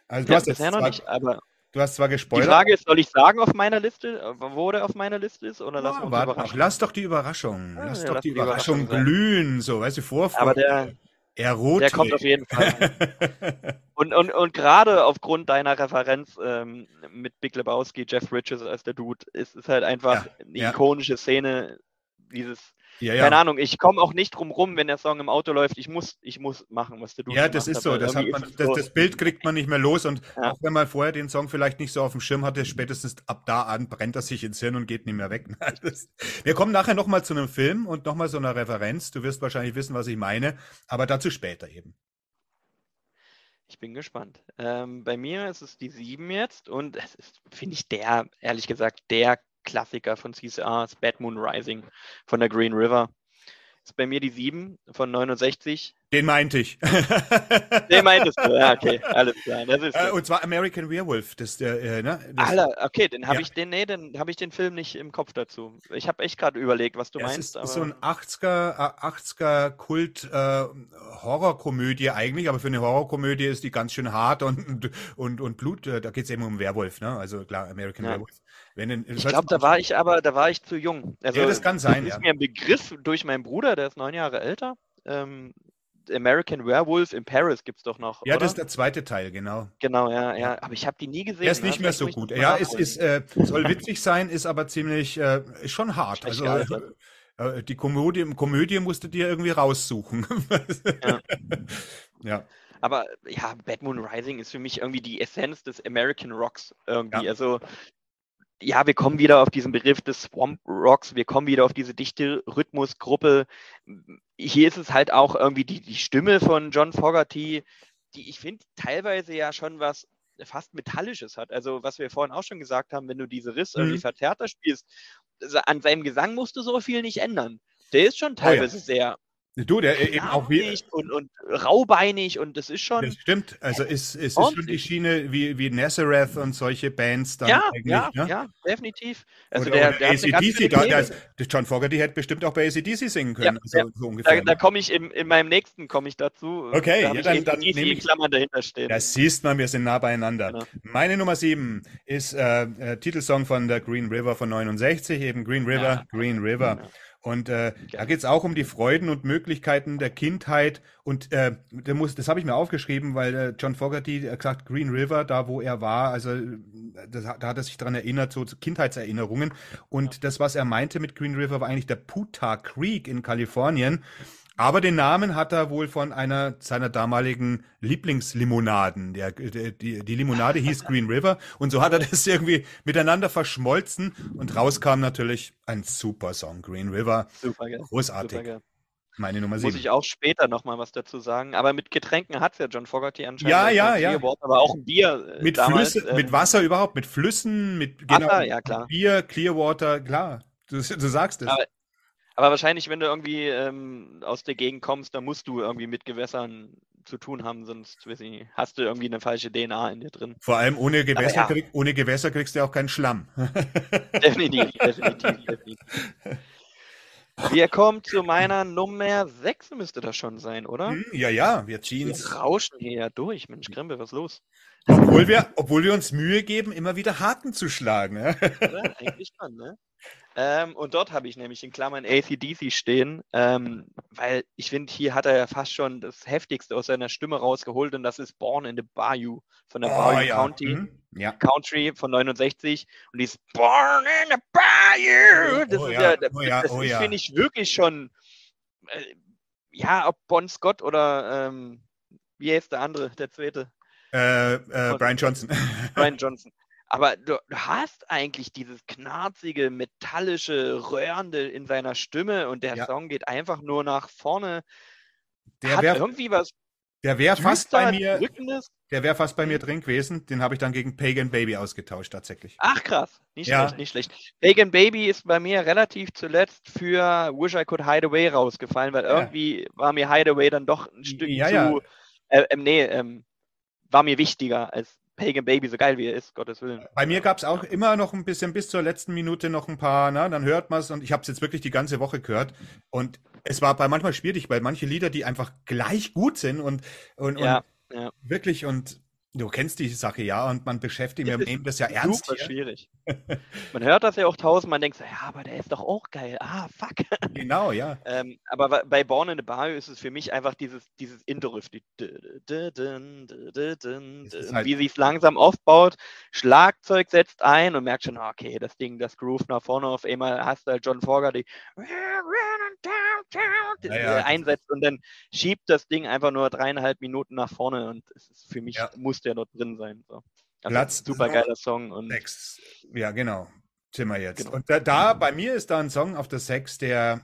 Also du Ja, hast bisher noch zwar, nicht, aber du hast zwar die gespoilert. Frage ist, soll ich sagen auf meiner Liste, wo der auf meiner Liste ist, oder Ja, uns warte lass doch die Überraschung. Ah, lass ja, doch lass die die Überraschung Überraschung glühen, so, weißt du, Vorfreude. Aber der, Erotik. der kommt auf jeden Fall. Und, und, und gerade aufgrund deiner Referenz ähm, mit Big Lebowski, Jeff Bridges als der Dude, ist es halt einfach Ja, eine ja. ikonische Szene. Dieses, ja, ja. keine Ahnung, ich komme auch nicht drum rum, wenn der Song im Auto läuft. Ich muss, ich muss machen, was Dude Ja, das ist so. Das, man, ist das, das Bild kriegt man nicht mehr los. Und Ja. auch wenn man vorher den Song vielleicht nicht so auf dem Schirm hatte, spätestens ab da an brennt er sich ins Hirn und geht nicht mehr weg. Wir kommen nachher nochmal zu einem Film und nochmal so einer Referenz. Du wirst wahrscheinlich wissen, was ich meine, aber dazu später eben. Ich bin gespannt. Ähm, bei mir ist es die 7 jetzt und es ist, finde ich, der, ehrlich gesagt, der Klassiker von CCR ist Bad Moon Rising von der Green River. Ist bei mir die 7 von 69. Den meinte ich. Den meintest du, ja, okay, alles klar. Das ist Äh, und zwar American Werewolf. Das, äh, ne? das, Alter, okay, den habe Ja. ich den, nee, den habe ich den Film nicht im Kopf dazu. Ich habe echt gerade überlegt, was du Ja, meinst. ist so ein 80er, äh, 80er Kult äh, Horrorkomödie eigentlich, aber für eine Horrorkomödie ist die ganz schön hart und und und Blut, äh, da geht es eben um Werwolf, ne? Also klar, American Ja. Werewolf. Wenn Ich glaube, da war ich aber, da war ich zu jung. Also, Ja, das kann sein, ist ja. mir ein Begriff durch meinen Bruder, der ist neun Jahre älter. Ähm, American Werewolf in Paris gibt es doch noch. Ja, oder? das ist der zweite Teil, genau. Genau, ja, ja. Aber ich habe die nie gesehen. Der ist nicht mehr das so gut. Ja, es ist, äh, soll witzig sein, ist aber ziemlich, äh, ist schon hart. Also gealtert. äh, die Komödie, Komödie musst du dir irgendwie raussuchen. Ja. ja. Aber ja, Bad Moon Rising ist für mich irgendwie die Essenz des American Rocks irgendwie. Ja. Also ja, wir kommen wieder auf diesen Begriff des Swamp Rocks, wir kommen wieder auf diese dichte Rhythmusgruppe. Hier ist es halt auch irgendwie die, die Stimme von John Fogerty, die ich finde teilweise ja schon was fast Metallisches hat. Also was wir vorhin auch schon gesagt haben, wenn du diese Riss irgendwie mhm. verzerrter spielst, an seinem Gesang musst du so viel nicht ändern. Der ist schon teilweise oh ja. sehr Du, der äh, eben auch wie. Und, und raubeinig und das ist schon. Das stimmt. Also es, es ist schon die Schiene wie, wie Nazareth und solche Bands dann ja, eigentlich. Ja, ne? ja, definitiv. Also oder, der, oder der ACDC, da, der, der John Fogerty hätte bestimmt auch bei ACDC singen können. Ja, also, so ungefähr, da, da ne? komme ich in, in meinem nächsten komme ich dazu. Okay, da ja, dann, dann nehme ich Klammern dahinter stehen. Das siehst man, wir sind nah beieinander. Genau. Meine Nummer sieben ist äh, äh, Titelsong von der Green River von 69, eben Green River, ja. Green River. Genau. Und äh, da geht es auch um die Freuden und Möglichkeiten der Kindheit. Und äh, der muss, das habe ich mir aufgeschrieben, weil äh, John Fogerty gesagt, Green River, da wo er war, also das, da hat er sich dran erinnert, so Kindheitserinnerungen. Und das, was er meinte mit Green River, war eigentlich der Puta Creek in Kalifornien. Aber den Namen hat er wohl von einer seiner damaligen Lieblingslimonaden. Der, der, die, die Limonade hieß Green River und so hat er das irgendwie miteinander verschmolzen und rauskam natürlich ein super Song, Green River. Super, gell? Großartig. Super, gell? Meine Nummer 7. Muss ich auch später nochmal was dazu sagen. Aber mit Getränken hat es ja John Fogerty anscheinend. Ja, ja, ja. Wort, aber auch ein Bier. Äh, mit, damals, Flüsse, ähm, mit Wasser überhaupt, mit Flüssen, mit Wasser, genau, ja, klar. Bier, Clearwater, klar. Du, du sagst es. Aber aber wahrscheinlich, wenn du irgendwie ähm, aus der Gegend kommst, dann musst du irgendwie mit Gewässern zu tun haben, sonst nicht, hast du irgendwie eine falsche DNA in dir drin. Vor allem ohne Gewässer, ja. krieg, ohne Gewässer kriegst du auch keinen Schlamm. definitiv, definitiv, definitiv. Wir kommen zu meiner Nummer 6, müsste das schon sein, oder? Hm, ja, ja, wir ziehen Wir rauschen hier ja durch. Mensch, Krempe, was ist los? Obwohl wir, obwohl wir uns Mühe geben, immer wieder Haken zu schlagen. Ja, eigentlich schon, ne? Ähm, und dort habe ich nämlich in Klammern ACDC stehen, ähm, weil ich finde, hier hat er ja fast schon das Heftigste aus seiner Stimme rausgeholt und das ist Born in the Bayou von der oh, Bayou ja. County. Mhm. Ja. Country von 69 und die ist Born in the Bayou. Das oh, ist ja, das, oh, ja. das oh, ja. finde ich wirklich schon, äh, ja, ob Bon Scott oder ähm, wie heißt der andere, der zweite? Äh, äh, Brian Johnson. Brian Johnson. Aber du, du, hast eigentlich dieses knarzige, metallische, röhrende in seiner Stimme und der ja. Song geht einfach nur nach vorne. Der hat irgendwie was. Der wäre fast bei mir. Der wäre fast bei mir drin gewesen. Den habe ich dann gegen Pagan Baby ausgetauscht tatsächlich. Ach krass, nicht ja. schlecht, nicht schlecht. Pagan Baby ist bei mir relativ zuletzt für Wish I Could Hide Away rausgefallen, weil ja. irgendwie war mir Hideaway dann doch ein Stück zu. Äh, äh, nee, ähm, war mir wichtiger als Pagan Baby, so geil wie er ist, Gottes Willen. Bei mir gab es auch immer noch ein bisschen bis zur letzten Minute noch ein paar, na, dann hört man es und ich habe es jetzt wirklich die ganze Woche gehört und es war bei manchmal schwierig, weil manche Lieder, die einfach gleich gut sind und, und, ja, und ja. wirklich und Du kennst die Sache ja und man beschäftigt, wir nehmen das ja ernst. Super hier. schwierig. Man hört das ja auch tausend, man denkt so, ja, aber der ist doch auch geil. Ah, fuck. Genau, ja. ähm, aber bei Born in the Bayou ist es für mich einfach dieses, dieses Intro-Riff, die halt wie sie es langsam aufbaut, Schlagzeug setzt ein und merkt schon, okay, das Ding, das Groove nach vorne, auf einmal hast du halt John Fogerty ja, ja. einsetzt und dann schiebt das Ding einfach nur dreieinhalb Minuten nach vorne und es ist für mich, ja. muss der dort drin sein. So. Also Platz super geiler Song. Und sechs. Ja, genau. Sind wir jetzt. Genau. Und da, da, bei mir ist da ein Song auf der Sechs, der,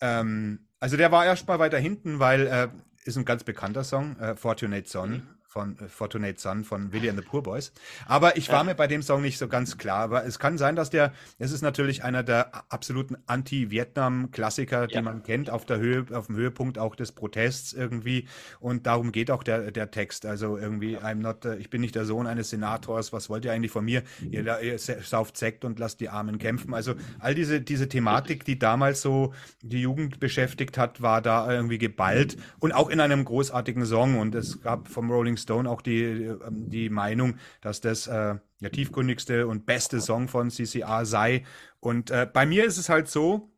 ähm, also der war erstmal weiter hinten, weil äh, ist ein ganz bekannter Song, äh, Fortunate Son. Mhm von äh, Fortunate Son von Willie and the Poor Boys. Aber ich war ja. mir bei dem Song nicht so ganz klar. Aber es kann sein, dass der, es ist natürlich einer der absoluten Anti-Vietnam-Klassiker, die ja. man kennt, auf der Höhe, auf dem Höhepunkt auch des Protests irgendwie. Und darum geht auch der, der Text. Also irgendwie, I'm not, ich bin nicht der Sohn eines Senators, was wollt ihr eigentlich von mir? Ihr, ihr sauft Sekt und lasst die Armen kämpfen. Also all diese, diese Thematik, die damals so die Jugend beschäftigt hat, war da irgendwie geballt und auch in einem großartigen Song. Und es gab vom Rolling Stone auch die, ähm, die Meinung, dass das äh, der tiefgründigste und beste Song von CCR sei. Und äh, bei mir ist es halt so,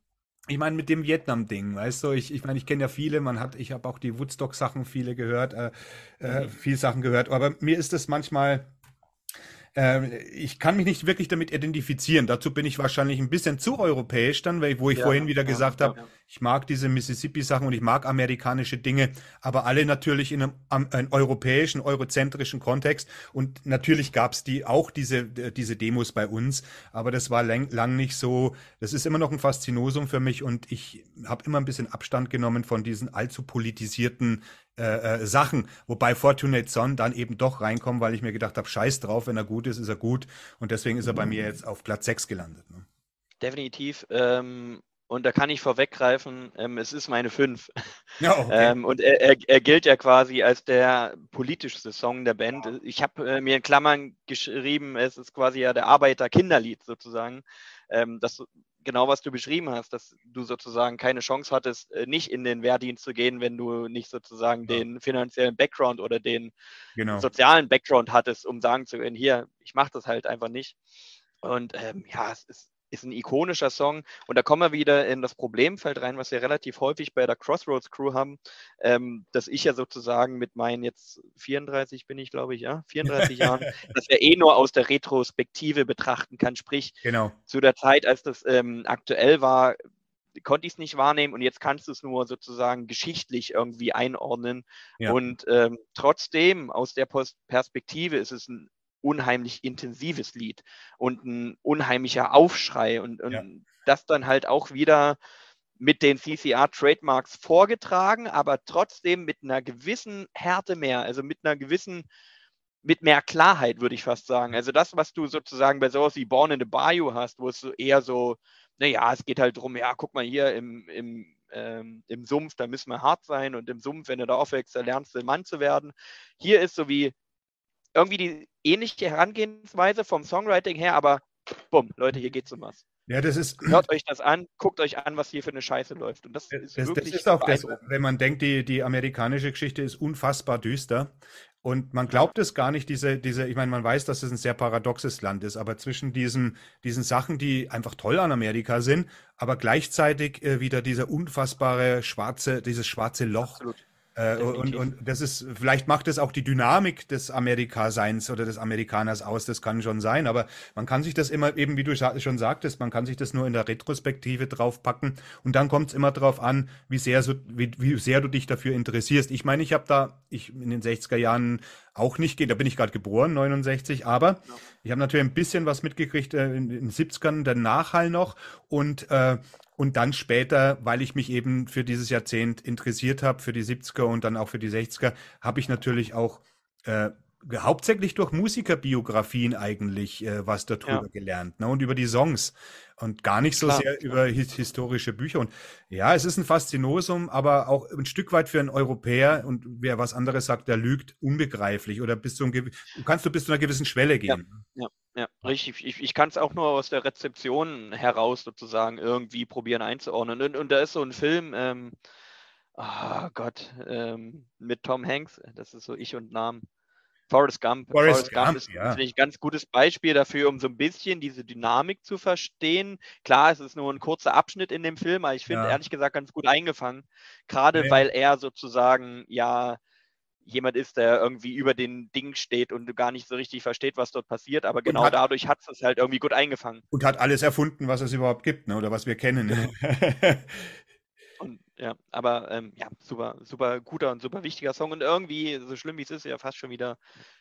ich meine, mit dem Vietnam-Ding, weißt du, ich, ich meine, ich kenne ja viele, man hat, ich habe auch die Woodstock-Sachen viele gehört, äh, äh, mhm. viel Sachen gehört, aber mir ist es manchmal, äh, ich kann mich nicht wirklich damit identifizieren. Dazu bin ich wahrscheinlich ein bisschen zu europäisch dann, weil, wo ich ja, vorhin wieder ja, gesagt ja, habe, ich mag diese Mississippi-Sachen und ich mag amerikanische Dinge, aber alle natürlich in einem, einem europäischen, eurozentrischen Kontext. Und natürlich gab es die auch diese, diese Demos bei uns, aber das war lang, lang nicht so. Das ist immer noch ein Faszinosum für mich und ich habe immer ein bisschen Abstand genommen von diesen allzu politisierten äh, äh, Sachen, wobei Fortunate Son dann eben doch reinkommt, weil ich mir gedacht habe, scheiß drauf, wenn er gut ist, ist er gut. Und deswegen ist er bei mir jetzt auf Platz 6 gelandet. Ne? Definitiv. Ähm, und da kann ich vorweggreifen, ähm, es ist meine 5. Ja, okay. ähm, und er, er, er, gilt ja quasi als der politischste Song der Band. Ich habe äh, mir in Klammern geschrieben, es ist quasi ja der Arbeiter-Kinderlied sozusagen. Ähm, das genau, was du beschrieben hast, dass du sozusagen keine Chance hattest, äh, nicht in den Wehrdienst zu gehen, wenn du nicht sozusagen ja. den finanziellen Background oder den genau. sozialen Background hattest, um sagen zu können, hier, ich mache das halt einfach nicht. Und ähm, ja, es ist ist ein ikonischer Song. Und da kommen wir wieder in das Problemfeld rein, was wir relativ häufig bei der Crossroads Crew haben, ähm, dass ich ja sozusagen mit meinen jetzt 34 bin ich, glaube ich, ja, 34 Jahren, dass er eh nur aus der Retrospektive betrachten kann. Sprich, genau. zu der Zeit, als das ähm, aktuell war, konnte ich es nicht wahrnehmen und jetzt kannst du es nur sozusagen geschichtlich irgendwie einordnen. Ja. Und ähm, trotzdem aus der Perspektive ist es ein unheimlich intensives Lied und ein unheimlicher Aufschrei und, und ja. das dann halt auch wieder mit den CCR-Trademarks vorgetragen, aber trotzdem mit einer gewissen Härte mehr, also mit einer gewissen, mit mehr Klarheit, würde ich fast sagen. Also das, was du sozusagen bei sowas wie Born in the Bayou hast, wo es so eher so, naja, es geht halt darum, ja, guck mal hier im, im, ähm, im Sumpf, da müssen wir hart sein und im Sumpf, wenn du da aufwächst, da lernst du, Mann zu werden. Hier ist so wie, irgendwie die ähnliche Herangehensweise vom Songwriting her, aber bumm, Leute, hier geht's um was. Ja, das ist. Hört euch das an, guckt euch an, was hier für eine Scheiße läuft. Und das, ist das, wirklich das ist auch das, wenn man denkt, die, die amerikanische Geschichte ist unfassbar düster. Und man glaubt es gar nicht, diese, diese, ich meine, man weiß, dass es ein sehr paradoxes Land ist, aber zwischen diesen, diesen Sachen, die einfach toll an Amerika sind, aber gleichzeitig äh, wieder dieser unfassbare schwarze, dieses schwarze Loch, Absolut. Äh, und, und das ist, vielleicht macht es auch die Dynamik des Amerikaseins oder des Amerikaners aus, das kann schon sein, aber man kann sich das immer eben, wie du schon sagtest, man kann sich das nur in der Retrospektive draufpacken und dann kommt es immer darauf an, wie sehr, so, wie, wie sehr du dich dafür interessierst. Ich meine, ich habe da, ich in den 60er Jahren auch nicht geht, da bin ich gerade geboren, 69, aber ja. ich habe natürlich ein bisschen was mitgekriegt äh, in, in den 70ern, der Nachhall noch und äh, und dann später, weil ich mich eben für dieses Jahrzehnt interessiert habe, für die 70er und dann auch für die 60er, habe ich natürlich auch äh, hauptsächlich durch Musikerbiografien eigentlich äh, was darüber ja. gelernt ne? und über die Songs und gar nicht so klar, sehr klar. über his historische Bücher. Und ja, es ist ein Faszinosum, aber auch ein Stück weit für einen Europäer und wer was anderes sagt, der lügt, unbegreiflich oder bis zu einem, kannst du bis zu einer gewissen Schwelle gehen. Ja, ja. Ja, richtig. Ich, ich kann es auch nur aus der Rezeption heraus sozusagen irgendwie probieren einzuordnen. Und, und da ist so ein Film, ähm, oh Gott, ähm, mit Tom Hanks, das ist so Ich und Namen. Forrest Gump. Forrest, Forrest Gump, Gump ist ja. ein ganz gutes Beispiel dafür, um so ein bisschen diese Dynamik zu verstehen. Klar, es ist nur ein kurzer Abschnitt in dem Film, aber ich finde ja. ehrlich gesagt ganz gut eingefangen. Gerade ja. weil er sozusagen ja jemand ist, der irgendwie über den Ding steht und gar nicht so richtig versteht, was dort passiert. Aber genau hat, dadurch hat es halt irgendwie gut eingefangen. Und hat alles erfunden, was es überhaupt gibt, ne? oder was wir kennen. Ne? und, ja, aber ähm, ja, super, super guter und super wichtiger Song. Und irgendwie, so schlimm wie es ist, ja fast schon wieder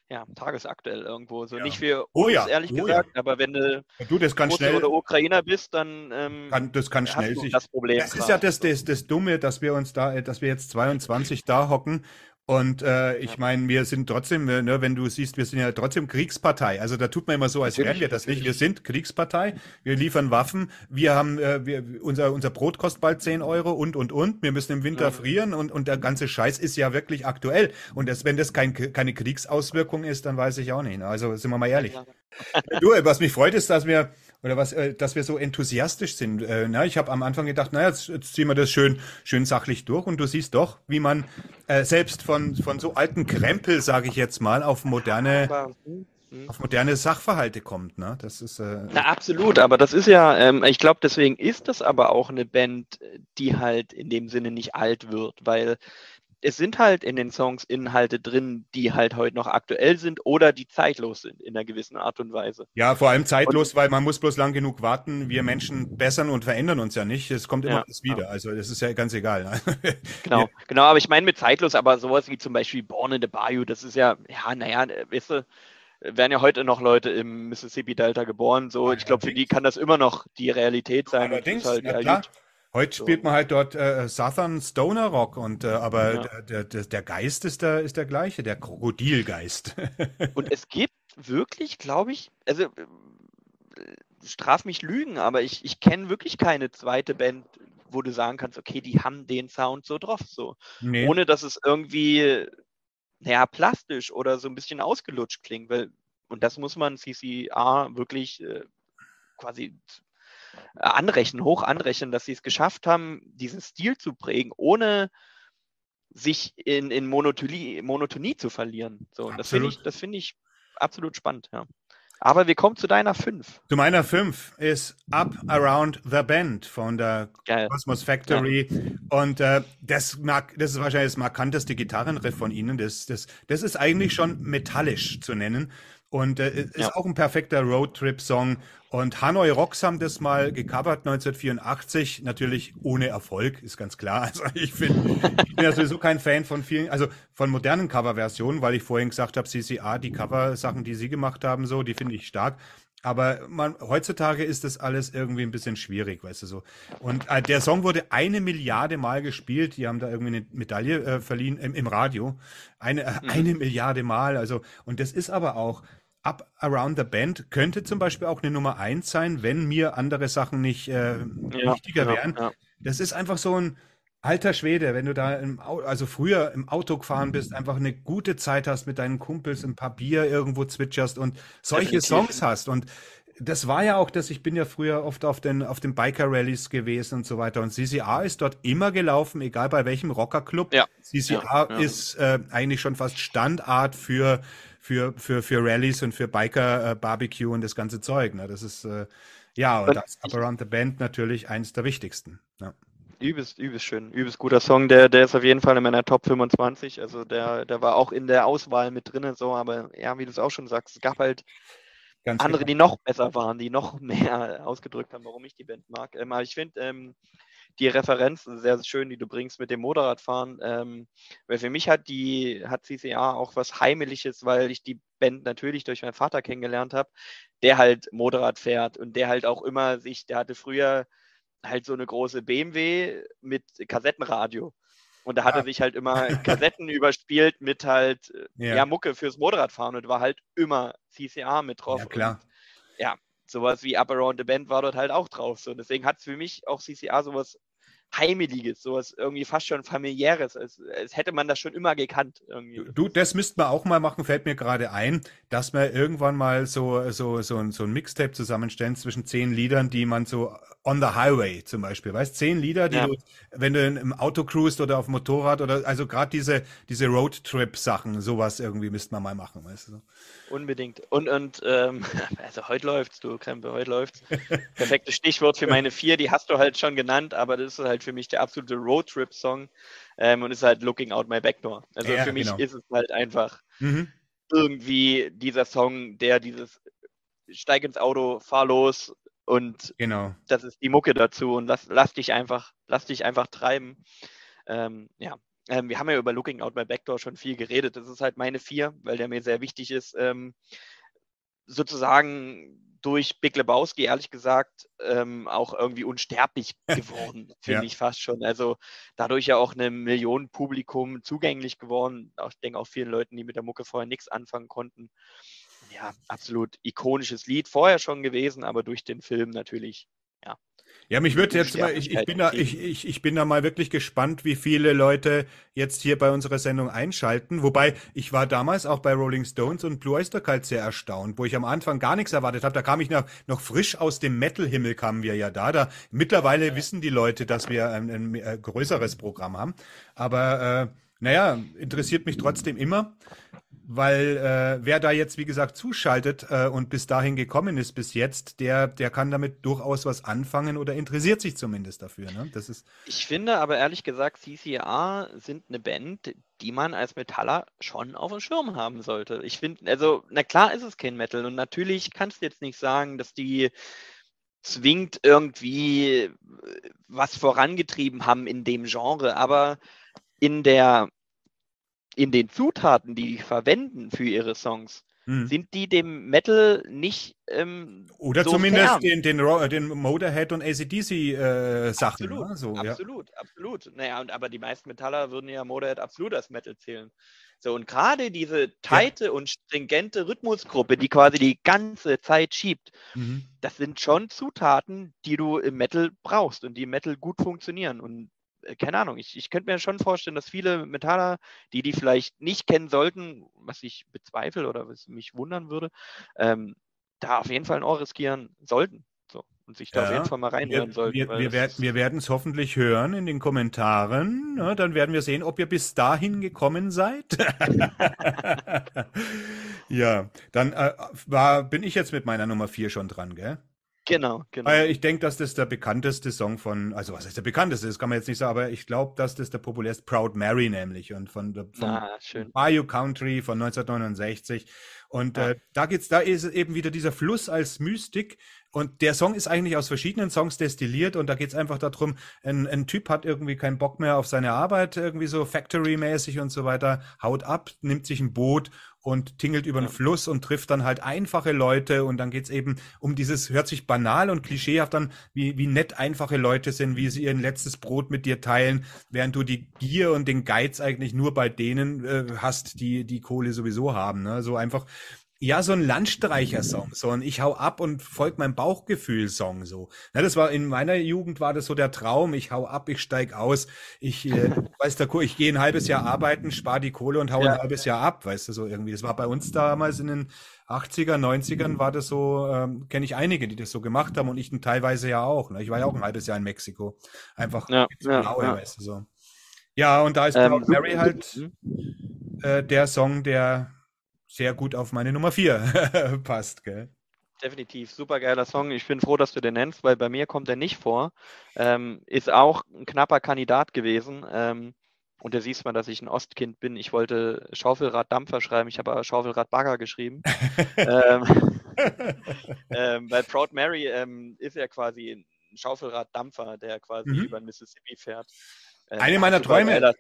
ja, tagesaktuell irgendwo. So ja. nicht für oh, ja. ehrlich oh, gesagt, ja. aber wenn du, du das kann schnell, oder Ukrainer bist, dann ähm, kann, das kann schnell sich. Das, Problem das ist ja das, das, das Dumme, dass wir uns da, dass wir jetzt 22 da hocken und äh, ich meine, wir sind trotzdem, ne, wenn du siehst, wir sind ja trotzdem Kriegspartei. Also da tut man immer so, als wären wir das nicht. Wir sind Kriegspartei, wir liefern Waffen, wir haben, äh, wir, unser, unser Brot kostet bald 10 Euro und, und, und. Wir müssen im Winter ja. frieren und, und der ganze Scheiß ist ja wirklich aktuell. Und das, wenn das kein, keine Kriegsauswirkung ist, dann weiß ich auch nicht. Also sind wir mal ehrlich. du, was mich freut, ist, dass wir oder was, äh, dass wir so enthusiastisch sind. Äh, na, ich habe am Anfang gedacht, naja, jetzt, jetzt ziehen wir das schön, schön sachlich durch und du siehst doch, wie man äh, selbst von, von so alten Krempel, sage ich jetzt mal, auf moderne auf moderne Sachverhalte kommt, ne? Das ist äh, Na, absolut, aber das ist ja, ähm, ich glaube, deswegen ist das aber auch eine Band, die halt in dem Sinne nicht alt wird, weil es sind halt in den Songs Inhalte drin, die halt heute noch aktuell sind oder die zeitlos sind in einer gewissen Art und Weise. Ja, vor allem zeitlos, und, weil man muss bloß lang genug warten. Wir Menschen bessern und verändern uns ja nicht. Es kommt immer ja, alles wieder. Ja. Also das ist ja ganz egal. Genau, ja. genau. Aber ich meine mit zeitlos, aber sowas wie zum Beispiel Born in the Bayou, das ist ja, ja, naja, weißt du, werden ja heute noch Leute im Mississippi Delta geboren. So, ich glaube, für die kann das immer noch die Realität sein. Allerdings, halt, ja, klar. Heute spielt man halt dort äh, Southern Stoner Rock und äh, aber ja. der, der, der Geist ist der, ist der gleiche, der Krokodilgeist. und es gibt wirklich, glaube ich, also äh, straf mich Lügen, aber ich, ich kenne wirklich keine zweite Band, wo du sagen kannst, okay, die haben den Sound so drauf, so. Nee. Ohne dass es irgendwie naja, plastisch oder so ein bisschen ausgelutscht klingt, weil, und das muss man CCA wirklich äh, quasi anrechnen, hoch anrechnen, dass sie es geschafft haben, diesen Stil zu prägen, ohne sich in, in Monotonie, Monotonie zu verlieren. So, das finde ich, das ich absolut spannend, ja. Aber wir kommen zu deiner 5. Zu meiner 5 ist Up Around the Bend von der Geil. Cosmos Factory. Ja. Und äh, das, mag, das ist wahrscheinlich das markanteste Gitarrenriff von ihnen. Das, das, das ist eigentlich schon metallisch zu nennen. Und äh, ist ja. auch ein perfekter Roadtrip-Song. Und Hanoi Rocks haben das mal gecovert 1984, natürlich ohne Erfolg, ist ganz klar. Also ich, find, ich bin ja sowieso kein Fan von vielen, also von modernen Coverversionen, weil ich vorhin gesagt habe, CCA, die Cover-Sachen, die sie gemacht haben, so, die finde ich stark. Aber man, heutzutage ist das alles irgendwie ein bisschen schwierig, weißt du so. Und äh, der Song wurde eine Milliarde Mal gespielt. Die haben da irgendwie eine Medaille äh, verliehen im, im Radio. Eine, äh, mhm. eine Milliarde Mal. Also, und das ist aber auch, Up Around the Band könnte zum Beispiel auch eine Nummer eins sein, wenn mir andere Sachen nicht äh, ja, wichtiger ja, wären. Ja. Das ist einfach so ein alter Schwede, wenn du da im also früher im Auto gefahren bist, einfach eine gute Zeit hast mit deinen Kumpels, ein paar Bier irgendwo zwitscherst und solche Definitiv. Songs hast. Und das war ja auch das, ich bin ja früher oft auf den, auf den Biker-Rallies gewesen und so weiter. Und CCA ist dort immer gelaufen, egal bei welchem Rockerclub. Ja. CCA ist äh, eigentlich schon fast Standart für für, für, für Rallyes und für Biker, äh, Barbecue und das ganze Zeug. Ne? Das ist, äh, ja, und, und das Up Around the Band natürlich eins der wichtigsten. Ja. Übelst, übelst schön, übelst guter Song. Der, der ist auf jeden Fall in meiner Top 25. Also der, der war auch in der Auswahl mit drin, so, aber ja, wie du es auch schon sagst, es gab halt Ganz andere, genau. die noch besser waren, die noch mehr ausgedrückt haben, warum ich die Band mag. Ähm, aber ich finde, ähm, die Referenzen sehr schön, die du bringst mit dem Motorradfahren. Ähm, weil für mich hat die, hat CCA auch was Heimeliges, weil ich die Band natürlich durch meinen Vater kennengelernt habe, der halt Motorrad fährt und der halt auch immer sich, der hatte früher halt so eine große BMW mit Kassettenradio. Und da hat ja. er sich halt immer Kassetten überspielt mit halt ja. ja. Mucke fürs Motorradfahren und war halt immer CCA mit drauf. Ja, klar. Und, ja, sowas wie Up Around the Band war dort halt auch drauf. So. deswegen hat es für mich auch CCA sowas Heimeliges, sowas irgendwie fast schon familiäres, als, als hätte man das schon immer gekannt. Irgendwie. Du, das müssten wir auch mal machen, fällt mir gerade ein, dass wir irgendwann mal so, so, so, ein, so ein Mixtape zusammenstellen zwischen zehn Liedern, die man so on the highway zum Beispiel, weißt, zehn Lieder, die ja. du, wenn du im Auto cruist oder auf dem Motorrad oder, also gerade diese, diese Roadtrip-Sachen, sowas irgendwie müssten wir mal machen, weißt du. Unbedingt. Und, und ähm, also heute läuft's, du Krempe, heute läuft's. Perfektes Stichwort für meine vier, die hast du halt schon genannt, aber das ist halt für mich der absolute Roadtrip-Song ähm, und ist halt Looking Out My Backdoor. Also ja, für mich genau. ist es halt einfach mhm. irgendwie dieser Song, der dieses Steig ins Auto, fahr los und genau. das ist die Mucke dazu und lass, lass dich einfach, lass dich einfach treiben. Ähm, ja, ähm, wir haben ja über Looking Out My Backdoor schon viel geredet. Das ist halt meine vier, weil der mir sehr wichtig ist. Ähm, sozusagen durch Big Lebowski, ehrlich gesagt, ähm, auch irgendwie unsterblich geworden, finde ja. ich fast schon. Also dadurch ja auch einem Millionenpublikum zugänglich geworden. Ich denke auch vielen Leuten, die mit der Mucke vorher nichts anfangen konnten. Ja, absolut ikonisches Lied, vorher schon gewesen, aber durch den Film natürlich ja, mich würde jetzt mal, ich, ich, bin da, ich, ich, ich bin da mal wirklich gespannt, wie viele Leute jetzt hier bei unserer Sendung einschalten. Wobei, ich war damals auch bei Rolling Stones und Blue Oyster Cult sehr erstaunt, wo ich am Anfang gar nichts erwartet habe. Da kam ich noch, noch frisch aus dem Metal-Himmel kamen wir ja da. Da mittlerweile ja. wissen die Leute, dass wir ein, ein, ein größeres Programm haben. Aber äh, naja, interessiert mich trotzdem immer. Weil äh, wer da jetzt, wie gesagt, zuschaltet äh, und bis dahin gekommen ist bis jetzt, der, der kann damit durchaus was anfangen oder interessiert sich zumindest dafür. Ne? Das ist ich finde aber ehrlich gesagt, CCR sind eine Band, die man als Metaller schon auf dem Schirm haben sollte. Ich finde, also, na klar ist es kein Metal und natürlich kannst du jetzt nicht sagen, dass die zwingt irgendwie äh, was vorangetrieben haben in dem Genre, aber in der in den Zutaten, die die verwenden für ihre Songs, hm. sind die dem Metal nicht ähm, oder so zumindest fern. den den, den Motorhead und ACDC äh, Sachen absolut, ne? so, absolut ja. absolut naja und aber die meisten Metaller würden ja Motorhead absolut als Metal zählen so und gerade diese teite ja. und stringente Rhythmusgruppe die quasi die ganze Zeit schiebt mhm. das sind schon Zutaten die du im Metal brauchst und die im Metal gut funktionieren und keine Ahnung, ich, ich könnte mir schon vorstellen, dass viele Metaller, die die vielleicht nicht kennen sollten, was ich bezweifle oder was mich wundern würde, ähm, da auf jeden Fall ein Ohr riskieren sollten. So, und sich da ja, auf jeden Fall mal reinhören sollten. Wir, wir, werden, wir werden es hoffentlich hören in den Kommentaren. Ja, dann werden wir sehen, ob ihr bis dahin gekommen seid. ja, dann äh, war, bin ich jetzt mit meiner Nummer 4 schon dran, gell? Genau, genau. Äh, ich denke, dass das der bekannteste Song von, also was ist der bekannteste? Das kann man jetzt nicht sagen, aber ich glaube, dass das der populärste Proud Mary nämlich und von, von ah. Bayou Country von 1969. Und ja. äh, da geht's, da ist eben wieder dieser Fluss als Mystik. Und der Song ist eigentlich aus verschiedenen Songs destilliert und da geht's einfach darum, ein, ein Typ hat irgendwie keinen Bock mehr auf seine Arbeit, irgendwie so Factory-mäßig und so weiter, haut ab, nimmt sich ein Boot und tingelt über den Fluss und trifft dann halt einfache Leute und dann geht's eben um dieses, hört sich banal und klischeehaft an, wie, wie nett einfache Leute sind, wie sie ihr letztes Brot mit dir teilen, während du die Gier und den Geiz eigentlich nur bei denen äh, hast, die die Kohle sowieso haben. Ne? So einfach ja, so ein Landstreicher-Song, so ein Ich hau ab und folg meinem Bauchgefühl-Song, so. Na, das war, in meiner Jugend war das so der Traum, ich hau ab, ich steig aus, ich, äh, weißt du, ich gehe ein halbes Jahr arbeiten, spar die Kohle und hau ja. ein halbes Jahr ab, weißt du, so irgendwie. Das war bei uns damals in den 80er, 90ern war das so, ähm, kenne ich einige, die das so gemacht haben und ich teilweise ja auch. Ne? Ich war ja auch ein halbes Jahr in Mexiko. Einfach ja, ja, blaue, ja. weißt du, so. Ja, und da ist ähm, Mary halt mhm. äh, der Song, der sehr gut auf meine Nummer 4 passt, gell? Definitiv, super geiler Song. Ich bin froh, dass du den nennst, weil bei mir kommt er nicht vor. Ähm, ist auch ein knapper Kandidat gewesen. Ähm, und da siehst man, dass ich ein Ostkind bin. Ich wollte Schaufelrad-Dampfer schreiben, ich habe aber Schaufelrad-Bagger geschrieben. ähm, ähm, weil Proud Mary ähm, ist ja quasi ein Schaufelrad-Dampfer, der quasi mhm. über den Mississippi fährt. Ähm, Eine meiner Träume.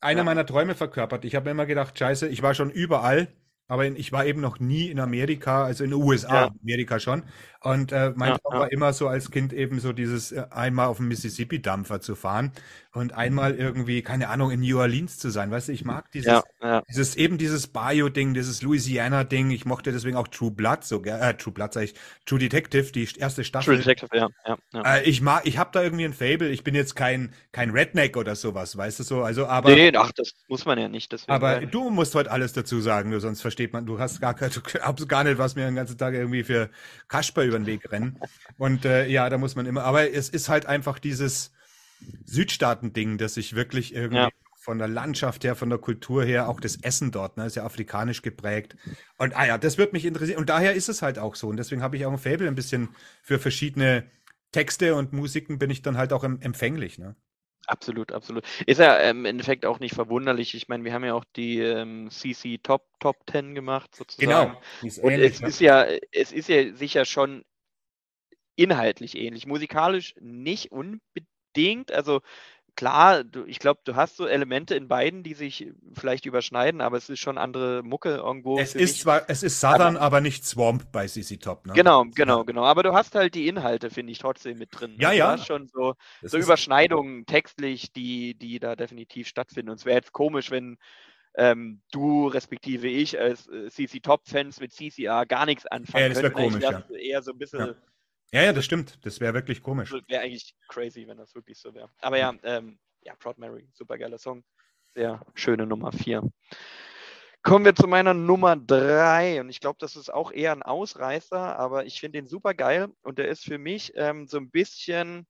Eine ja. meiner Träume verkörpert. Ich habe immer gedacht, scheiße, ich war schon überall aber ich war eben noch nie in Amerika, also in den USA, ja. Amerika schon. Und äh, mein ja, Traum ja. war immer so als Kind eben so dieses äh, einmal auf dem Mississippi-Dampfer zu fahren und einmal irgendwie, keine Ahnung, in New Orleans zu sein. Weißt du, ich mag dieses, ja, dieses eben dieses Bayou-Ding, dieses Louisiana-Ding. Ich mochte deswegen auch True Blood so gerne, äh, True Blood sag ich, True Detective, die erste Staffel. True Detective, ja. Äh, ich mag, ich habe da irgendwie ein Fable. Ich bin jetzt kein kein Redneck oder sowas, weißt du so. Also, aber. Nee, ach, das muss man ja nicht. Deswegen aber du musst heute alles dazu sagen, du, sonst versteht man, du hast gar, du hast gar nicht, was mir den ganzen Tag irgendwie für Kasper über den Weg rennen. Und äh, ja, da muss man immer. Aber es ist halt einfach dieses Südstaaten-Ding, das sich wirklich irgendwie ja. von der Landschaft her, von der Kultur her, auch das Essen dort, ne, ist ja afrikanisch geprägt. Und ah ja, das wird mich interessieren. Und daher ist es halt auch so. Und deswegen habe ich auch ein Faible ein bisschen für verschiedene Texte und Musiken bin ich dann halt auch empfänglich, ne? Absolut, absolut. Ist ja im Endeffekt auch nicht verwunderlich. Ich meine, wir haben ja auch die ähm, CC Top Top 10 gemacht, sozusagen. Genau. Und es ist ja, es ist ja sicher schon inhaltlich ähnlich. Musikalisch nicht unbedingt bedingt. Also klar, du, ich glaube, du hast so Elemente in beiden, die sich vielleicht überschneiden, aber es ist schon andere Mucke irgendwo. Es ist mich. zwar, es ist Southern, aber, aber nicht Swamp bei CC Top, ne? Genau, genau, genau. Aber du hast halt die Inhalte, finde ich, trotzdem mit drin. Ja, also, ja. Du hast schon so, so Überschneidungen textlich, die, die da definitiv stattfinden. Und es wäre jetzt komisch, wenn ähm, du respektive ich als äh, CC Top-Fans mit CCR gar nichts anfangen ja, das wäre komisch, ja. Eher so ein bisschen ja. Ja, ja, das stimmt. Das wäre wirklich komisch. Wäre eigentlich crazy, wenn das wirklich so wäre. Aber ja, ähm, ja, Proud Mary, super geiler Song. Sehr schöne Nummer 4. Kommen wir zu meiner Nummer 3. Und ich glaube, das ist auch eher ein Ausreißer, aber ich finde den super geil. Und der ist für mich ähm, so ein bisschen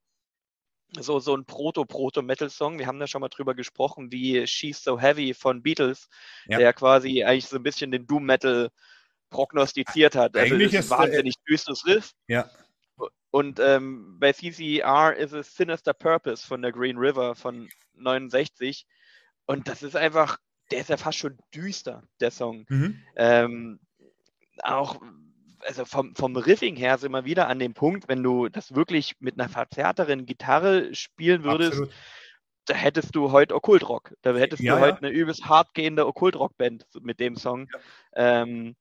so, so ein Proto-Proto-Metal-Song. Wir haben da schon mal drüber gesprochen, wie She's So Heavy von Beatles, ja. der quasi eigentlich so ein bisschen den Doom-Metal prognostiziert hat. Also eigentlich ist ein wahnsinnig äh, düsteres Riff. Ja. Und ähm, bei CCR ist es Sinister Purpose von der Green River von 69. Und das ist einfach, der ist ja fast schon düster, der Song. Mhm. Ähm, auch also vom, vom Riffing her sind wir wieder an dem Punkt, wenn du das wirklich mit einer verzerrteren Gitarre spielen würdest, Absolut. da hättest du heute Okkultrock. Da hättest ja, du heute ja. eine übelst hart gehende Okkultrock-Band mit dem Song. Ja. Ähm,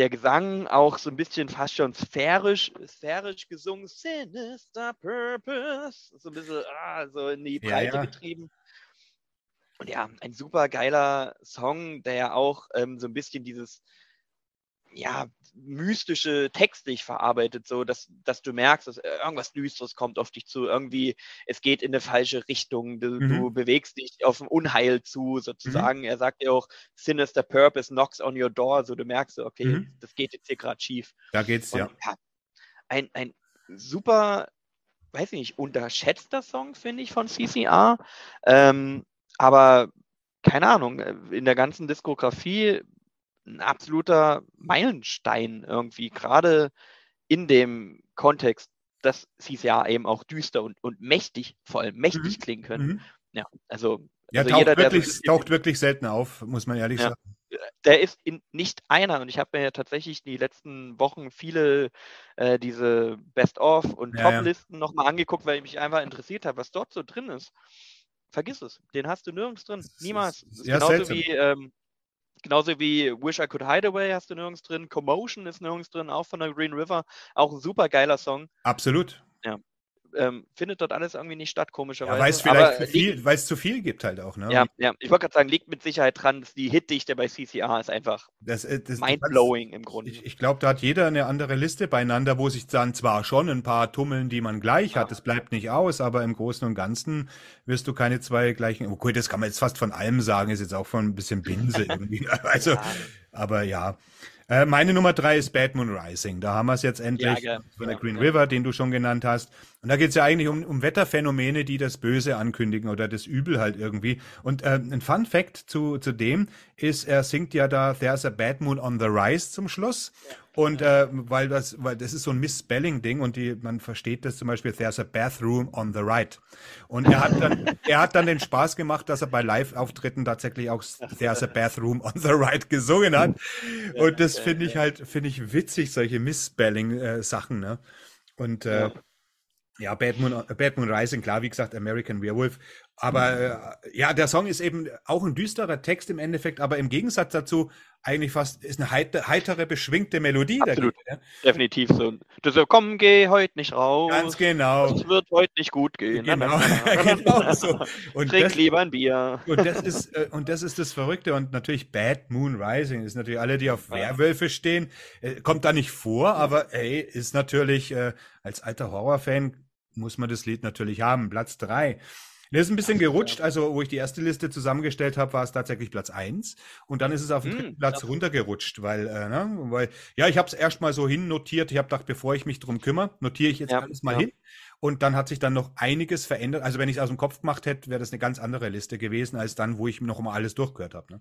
der Gesang auch so ein bisschen fast schon sphärisch, sphärisch gesungen, Sinister Purpose, so ein bisschen ah, so in die Breite getrieben. Und ja, ein super geiler Song, der ja auch ähm, so ein bisschen dieses ja, mystische textlich verarbeitet, so dass, dass du merkst, dass irgendwas Düsteres kommt auf dich zu, irgendwie, es geht in eine falsche Richtung, du, mhm. du bewegst dich auf ein Unheil zu, sozusagen. Mhm. Er sagt ja auch, Sinister Purpose knocks on your door, so du merkst, okay, mhm. das geht jetzt hier gerade schief. Da geht's, Und, ja. ja. Ein, ein super, weiß ich nicht, unterschätzter Song, finde ich, von CCR. Ähm, aber keine Ahnung, in der ganzen Diskografie ein absoluter Meilenstein irgendwie, gerade in dem Kontext, dass sie ja eben auch düster und, und mächtig, vor allem mächtig mhm. klingen können. Mhm. Ja, also, ja, also taucht, jeder, wirklich, der, taucht wirklich selten auf, muss man ehrlich ja, sagen. Der ist in, nicht einer und ich habe mir ja tatsächlich die letzten Wochen viele äh, diese Best-of und ja, Top-Listen ja. nochmal angeguckt, weil ich mich einfach interessiert habe, was dort so drin ist. Vergiss es, den hast du nirgends drin, niemals. Ja, genauso seltsam. wie ähm, Genauso wie Wish I Could Hide Away hast du nirgends drin. Commotion ist nirgends drin, auch von der Green River. Auch ein super geiler Song. Absolut. Ja ähm, findet dort alles irgendwie nicht statt, komischerweise. Ja, weil es vielleicht zu viel, weil es zu viel gibt halt auch, ne? Ja, ja. ich wollte gerade sagen, liegt mit Sicherheit dran, dass die Hitdichte bei CCR ist einfach das, äh, das, mindblowing im Grunde. Ich, ich glaube, da hat jeder eine andere Liste beieinander, wo sich dann zwar schon ein paar tummeln, die man gleich ja. hat, das bleibt nicht aus, aber im Großen und Ganzen wirst du keine zwei gleichen, okay, das kann man jetzt fast von allem sagen, ist jetzt auch von ein bisschen Binse irgendwie, also, ja. aber ja. Äh, meine Nummer drei ist Bad Moon Rising. Da haben wir es jetzt endlich ja, von der Green River, den du schon genannt hast. Und da geht es ja eigentlich um, um Wetterphänomene, die das Böse ankündigen oder das Übel halt irgendwie. Und äh, ein Fun Fact zu, zu dem ist, er singt ja da There's a Bad Moon on the Rise zum Schluss. Ja. Und äh, weil das, weil das ist so ein Misspelling-Ding und die, man versteht das zum Beispiel, there's a bathroom on the right. Und er hat dann, er hat dann den Spaß gemacht, dass er bei Live-Auftritten tatsächlich auch there's a bathroom on the right gesungen hat. Und das finde ich halt, finde ich witzig, solche Misspelling-Sachen, ne? Und äh, ja. Bad Moon, Bad Moon Rising, klar, wie gesagt, American Werewolf. Aber äh, ja, der Song ist eben auch ein düsterer Text im Endeffekt, aber im Gegensatz dazu eigentlich fast ist eine heiter, heitere, beschwingte Melodie. Absolut, dagegen, ja? definitiv so. Du so, komm, geh heute nicht raus. Ganz genau. Es wird heute nicht gut gehen. Genau, genau so. Und Trink das, lieber ein Bier. Und das, ist, äh, und das ist das Verrückte und natürlich Bad Moon Rising ist natürlich alle, die auf Werwölfe stehen, äh, kommt da nicht vor, aber ey, ist natürlich äh, als alter Horrorfan muss man das Lied natürlich haben. Platz drei. Der ist ein bisschen gerutscht, also wo ich die erste Liste zusammengestellt habe, war es tatsächlich Platz eins und dann ist es auf den hm, dritten Platz runtergerutscht, weil, äh, ne, weil ja, ich habe es erst mal so hin notiert. Ich habe gedacht, bevor ich mich drum kümmere, notiere ich jetzt ja, alles mal ja. hin. Und dann hat sich dann noch einiges verändert. Also wenn ich es aus dem Kopf gemacht hätte, wäre das eine ganz andere Liste gewesen, als dann, wo ich noch mal alles durchgehört habe. Ne?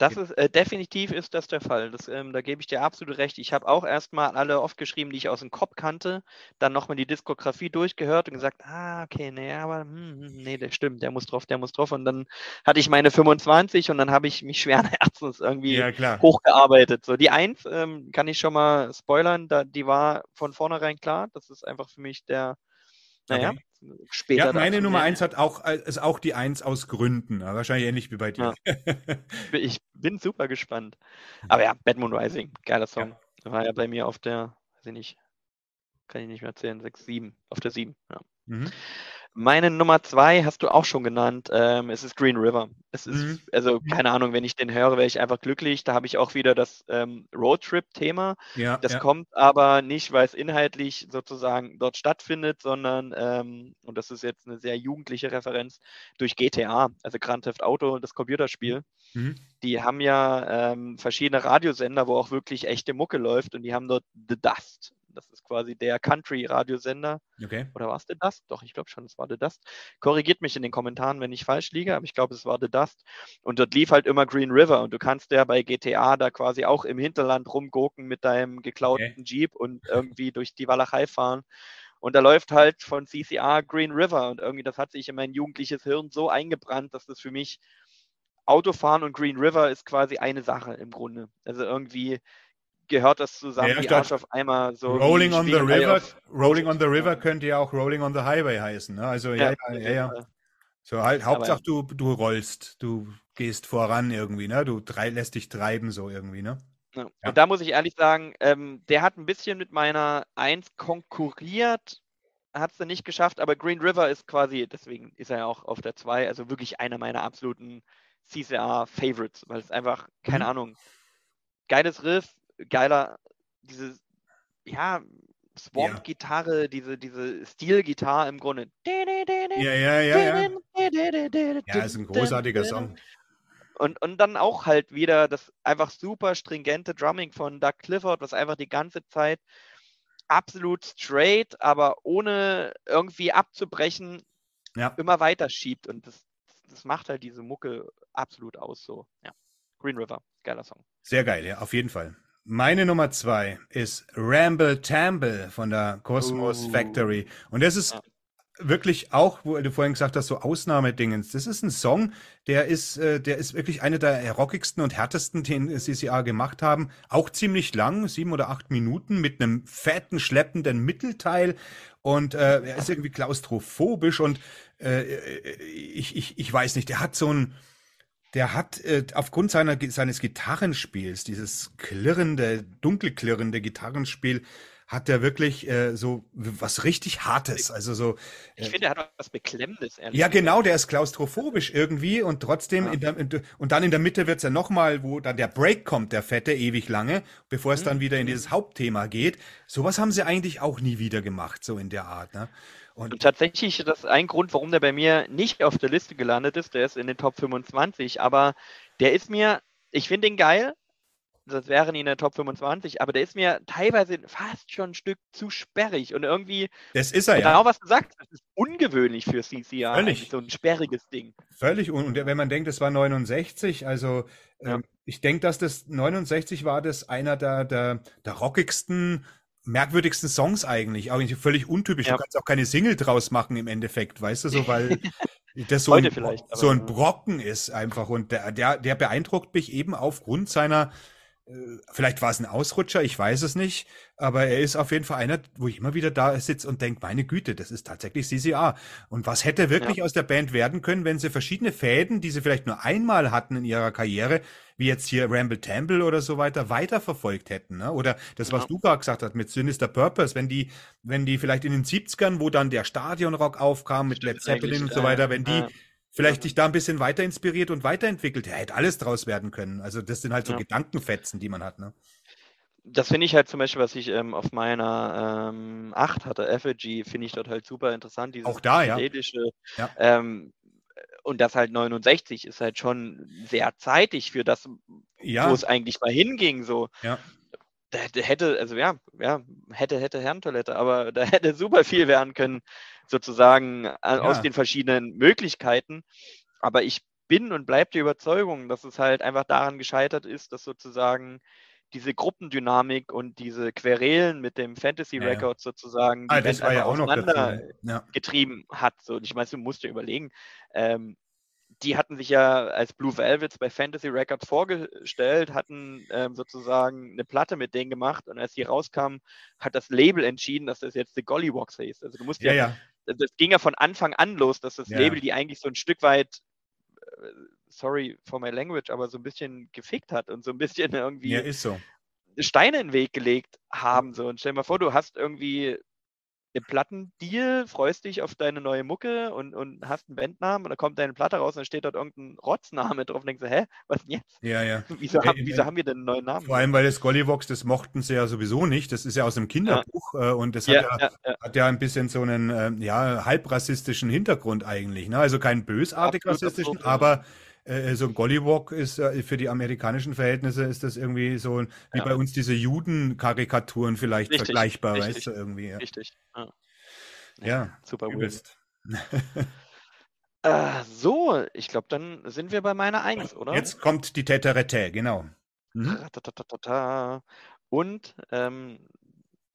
Das ist äh, definitiv ist das der Fall. Das, ähm, da gebe ich dir absolut recht. Ich habe auch erstmal alle aufgeschrieben, die ich aus dem Kopf kannte, dann nochmal die Diskografie durchgehört und gesagt, ah, okay, nee, aber hm, hm, nee, der stimmt, der muss drauf, der muss drauf. Und dann hatte ich meine 25 und dann habe ich mich schweren Herzens irgendwie ja, hochgearbeitet. So, die 1 ähm, kann ich schon mal spoilern, da, die war von vornherein klar. Das ist einfach für mich der, naja, okay später. Ja, meine Nummer eins hat auch, äh, ist auch die eins aus Gründen. Wahrscheinlich ähnlich wie bei dir. Ja. ich bin super gespannt. Aber ja, Bad Moon Rising, geiler Song. Ja. War ja bei mir auf der, weiß ich nicht, kann ich nicht mehr erzählen, 6, 7, auf der 7. Ja. Mhm. Meine Nummer zwei hast du auch schon genannt. Ähm, es ist Green River. Es ist, mhm. also keine Ahnung, wenn ich den höre, wäre ich einfach glücklich. Da habe ich auch wieder das ähm, Roadtrip-Thema. Ja, das ja. kommt aber nicht, weil es inhaltlich sozusagen dort stattfindet, sondern, ähm, und das ist jetzt eine sehr jugendliche Referenz, durch GTA, also Grand Theft Auto, das Computerspiel. Mhm. Die haben ja ähm, verschiedene Radiosender, wo auch wirklich echte Mucke läuft und die haben dort The Dust Das ist quasi der Country-Radiosender. Okay. Oder war es The Dust? Doch, ich glaube schon, es war The Dust. Korrigiert mich in den Kommentaren, wenn ich falsch liege, aber ich glaube, es war The Dust. Und dort lief halt immer Green River und du kannst ja bei GTA da quasi auch im Hinterland rumgurken mit deinem geklauten okay. Jeep und irgendwie durch die Walachei fahren. Und da läuft halt von CCR Green River und irgendwie das hat sich in mein jugendliches Hirn so eingebrannt, dass das für mich Autofahren und Green River ist quasi eine Sache im Grunde. Also irgendwie gehört das zusammen, ja, wie Arsch auf einmal so. Rolling on the River, Rolling on the River könnte ja auch Rolling on the Highway heißen. Ne? Also ja, ja, ja, ja. So halt, Hauptsache du, du rollst, du gehst voran irgendwie, ne? Du lässt dich treiben so irgendwie, ne? Ja. Und da muss ich ehrlich sagen, ähm, der hat ein bisschen mit meiner 1 konkurriert, hat es dann nicht geschafft, aber Green River ist quasi, deswegen ist er ja auch auf der 2, also wirklich einer meiner absoluten CCR-Favorites, weil es einfach, keine mhm. Ahnung, geiles Riff, geiler, diese, ja, Swamp-Gitarre, ja. diese, diese Stil-Gitarre im Grunde. Ja, ja, ja, ja. Ja, ist ein großartiger Song. Und, und dann auch halt wieder das einfach super stringente Drumming von Doug Clifford, was einfach die ganze Zeit absolut straight, aber ohne irgendwie abzubrechen, ja. immer weiter schiebt. Und das, das macht halt diese Mucke absolut aus. So, ja. Green River, geiler Song. Sehr geil, ja, auf jeden Fall. Meine Nummer zwei ist Ramble Tamble von der Cosmos uh. Factory. Und das ist wirklich auch, wo du vorhin gesagt hast, so Ausnahmedingens. Das ist ein Song, der ist, äh, der ist wirklich einer der rockigsten und härtesten, den CCA gemacht haben. Auch ziemlich lang, sieben oder acht Minuten mit einem fetten, schleppenden Mittelteil. Und äh, er ist irgendwie klaustrophobisch und äh, ich, ich, ich weiß nicht, der hat so ein, der hat äh, aufgrund seiner, seines Gitarrenspiels, dieses klirrende, dunkelklirrende Gitarrenspiel, hat er wirklich äh, so was richtig Hartes. Also so. Äh, ich finde, er hat was Beklemmendes. Ja, genau, der ist klaustrophobisch irgendwie und trotzdem ja. in der, in, und dann in der Mitte wird's ja nochmal, wo dann der Break kommt, der fette, ewig lange, bevor es mhm. dann wieder in dieses Hauptthema geht. Sowas haben sie eigentlich auch nie wieder gemacht, so in der Art. Ne? Und, und tatsächlich ist das ein Grund, warum der bei mir nicht auf der Liste gelandet ist. Der ist in den Top 25, aber der ist mir, ich finde ihn geil. Das wären in der Top 25, aber der ist mir teilweise fast schon ein Stück zu sperrig und irgendwie. Das ist er genau, ja. Genau, was du sagst, das ist ungewöhnlich für CCR. Völlig. So ein sperriges Ding. Völlig. Und wenn man denkt, es war 69, also ja. ähm, ich denke, dass das 69 war, das einer der, der, der rockigsten merkwürdigsten Songs eigentlich. Auch völlig untypisch. Ja. Du kannst auch keine Single draus machen im Endeffekt, weißt du, so, weil das so, ein, so ein Brocken ist einfach. Und der, der, der beeindruckt mich eben aufgrund seiner vielleicht war es ein Ausrutscher, ich weiß es nicht, aber er ist auf jeden Fall einer, wo ich immer wieder da sitze und denke, meine Güte, das ist tatsächlich CCA. Und was hätte wirklich ja. aus der Band werden können, wenn sie verschiedene Fäden, die sie vielleicht nur einmal hatten in ihrer Karriere, wie jetzt hier Ramble Temple oder so weiter, weiterverfolgt hätten. Ne? Oder das, was ja. du gerade gesagt hast mit Sinister Purpose, wenn die, wenn die vielleicht in den 70ern, wo dann der Stadionrock aufkam mit Led Zeppelin und so weiter, wenn die vielleicht dich da ein bisschen weiter inspiriert und weiterentwickelt. Ja, hätte alles draus werden können. Also das sind halt so ja. Gedankenfetzen, die man hat. Ne? Das finde ich halt zum Beispiel, was ich ähm, auf meiner ähm, 8 hatte, Effigy, finde ich dort halt super interessant. Dieses Auch da, ja. ja. Ähm, und das halt 69 ist halt schon sehr zeitig für das, ja. wo es eigentlich mal hinging. So. Ja. Da, hätte, also ja, ja, hätte, hätte Herrentoilette, aber da hätte super viel werden können sozusagen äh, ja. aus den verschiedenen Möglichkeiten. Aber ich bin und bleibe der Überzeugung, dass es halt einfach daran gescheitert ist, dass sozusagen diese Gruppendynamik und diese Querelen mit dem Fantasy ja, Record sozusagen ah, das war ja auch auseinander ja. getrieben hat. So, ich meine, du musst dir überlegen, ähm, die hatten sich ja als Blue Velvets bei Fantasy Records vorgestellt, hatten ähm, sozusagen eine Platte mit denen gemacht und als die rauskam, hat das Label entschieden, dass das jetzt The Gollywogs heißt. Also du musst ja, ja, das ging ja von Anfang an los, dass das ja. Label die eigentlich so ein Stück weit, äh, sorry for my language, aber so ein bisschen gefickt hat und so ein bisschen irgendwie ja, so. Steine in den Weg gelegt haben. So. Und stell dir mal vor, du hast irgendwie einen Plattendeal, freust dich auf deine neue Mucke und, und hast einen Bandnamen und dann kommt deine Platte raus und dann steht dort irgendein Rotzname drauf und denkst du, hä, was denn jetzt? Ja, ja. Wieso, haben, wieso haben wir denn einen neuen Namen? Vor allem, weil das Gollyvox, das mochten sie ja sowieso nicht. Das ist ja aus einem Kinderbuch ja. Äh, und das ja, hat, ja, ja, hat ja ein bisschen so einen ähm, ja, halbrassistischen Hintergrund eigentlich. Ne? Also keinen bösartig rassistischen, aber äh, so ein Gollywog ist äh, für die amerikanischen Verhältnisse ist das irgendwie so wie ja. bei uns diese Juden-Karikaturen vielleicht richtig, vergleichbar, richtig, weißt du, irgendwie. Ja. Richtig. Ja, ja super übelst. äh, so, ich glaube, dann sind wir bei meiner Eins, oder? Jetzt kommt die Teterete, genau. Mhm. Und ähm,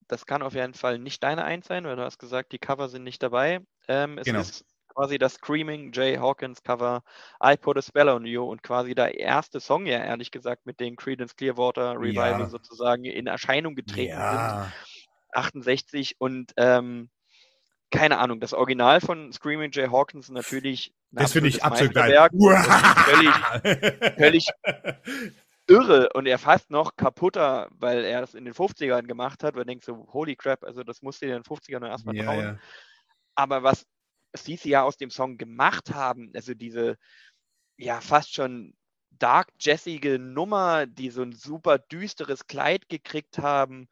das kann auf jeden Fall nicht deine Eins sein, weil du hast gesagt, die Cover sind nicht dabei. Ähm, es genau. ist quasi das Screaming Jay Hawkins Cover I Put a Spell on You und quasi der erste Song ja ehrlich gesagt mit dem Creedence Clearwater Revival ja. sozusagen in Erscheinung getreten ja. sind. 68 und ähm, keine Ahnung, das Original von Screaming Jay Hawkins natürlich das finde ich absolut geil. Völlig, völlig irre und er fast noch kaputter, weil er das in den 50ern gemacht hat, weil er denkt so, holy crap, also das musste in den 50ern erstmal trauen. Ja. Aber was sie ja aus dem Song gemacht haben, also diese ja fast schon dark jazzige Nummer, die so ein super düsteres Kleid gekriegt haben,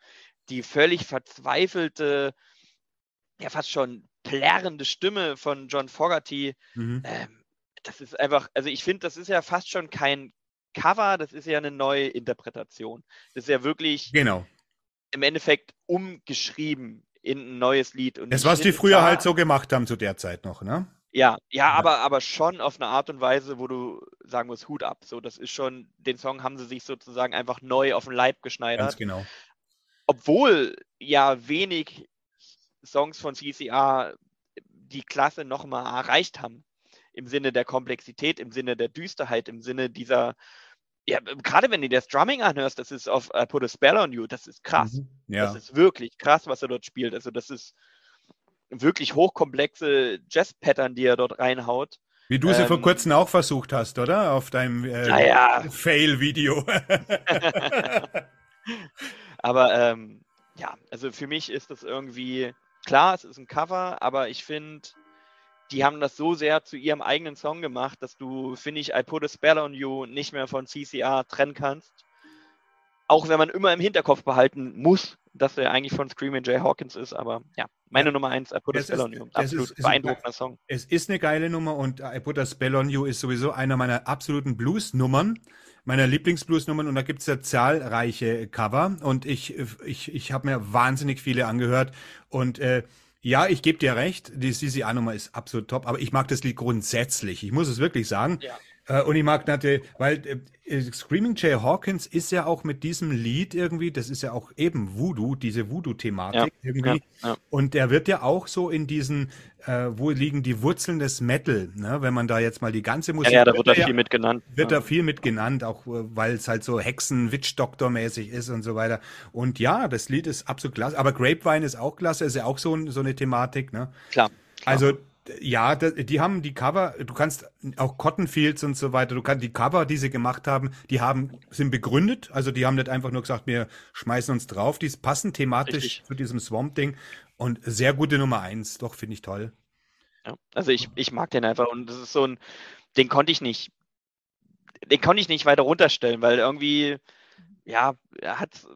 die völlig verzweifelte, ja fast schon plärrende Stimme von John Fogerty. Mhm. Ähm, das ist einfach, also ich finde, das ist ja fast schon kein Cover, das ist ja eine neue Interpretation. Das ist ja wirklich genau. im Endeffekt umgeschrieben in ein neues Lied. Und das, was die früher klar, halt so gemacht haben zu der Zeit noch, ne? Ja, ja, aber, aber schon auf eine Art und Weise, wo du sagen musst, Hut ab. So, das ist schon, den Song haben sie sich sozusagen einfach neu auf den Leib geschneidert. Ganz genau. Obwohl ja wenig Songs von CCR die Klasse nochmal erreicht haben. Im Sinne der Komplexität, im Sinne der Düsterheit, im Sinne dieser, ja, gerade wenn du das Drumming anhörst, das ist auf I Put a Spell on You, das ist krass. Mhm, ja. Das ist wirklich krass, was er dort spielt. Also das ist wirklich hochkomplexe Jazz-Pattern, die er dort reinhaut. Wie du sie ähm, vor kurzem auch versucht hast, oder? Auf deinem äh, ja. Fail-Video. aber ähm, ja, also für mich ist das irgendwie, klar, es ist ein Cover, aber ich finde, die haben das so sehr zu ihrem eigenen Song gemacht, dass du, finde ich, I Put a Spell on You nicht mehr von CCR trennen kannst. Auch wenn man immer im Hinterkopf behalten muss, dass er eigentlich von Screaming Jay Hawkins ist, aber ja, meine. Nummer eins, I Put a Spell on You. Absolut ist, beeindruckender ist, Song. Es ist eine geile Nummer und I Put a Spell on You ist sowieso einer meiner absoluten Blues-Nummern meiner Lieblingsbluesnummern und da gibt's ja zahlreiche Cover und ich, ich, ich habe mir wahnsinnig viele angehört und äh, ja, ich gebe dir recht, die CCA-Nummer ist absolut top, aber ich mag das Lied grundsätzlich. Ich muss es wirklich sagen. Ja. Äh, und ich mag natürlich, weil äh, Screaming Jay Hawkins ist ja auch mit diesem Lied irgendwie, das ist ja auch eben Voodoo, diese Voodoo-Thematik ja, irgendwie. Ja, ja. Und der wird ja auch so in diesen, äh, wo liegen die Wurzeln des Metal, ne? wenn man da jetzt mal die ganze Musik. Ja, ja da wird da viel mit genannt. Wird da viel mit genannt, auch äh, weil es halt so Hexen-Witch-Doktor-mäßig ist und so weiter. Und ja, das Lied ist absolut klasse. Aber Grapevine ist auch klasse, ist ja auch so, so eine Thematik, ne? Klar. klar. Also ja, die haben die Cover, du kannst auch Cottonfields und so weiter, du kannst die Cover, die sie gemacht haben, die haben, sind begründet, also die haben nicht einfach nur gesagt, wir schmeißen uns drauf, die passen thematisch Richtig. zu diesem Swamp-Ding und sehr gute Nummer eins, doch, finde ich toll. Ja, also ich, ich mag den einfach und das ist so ein, den konnte ich nicht, den konnte ich nicht weiter runterstellen, weil irgendwie, ja, er hat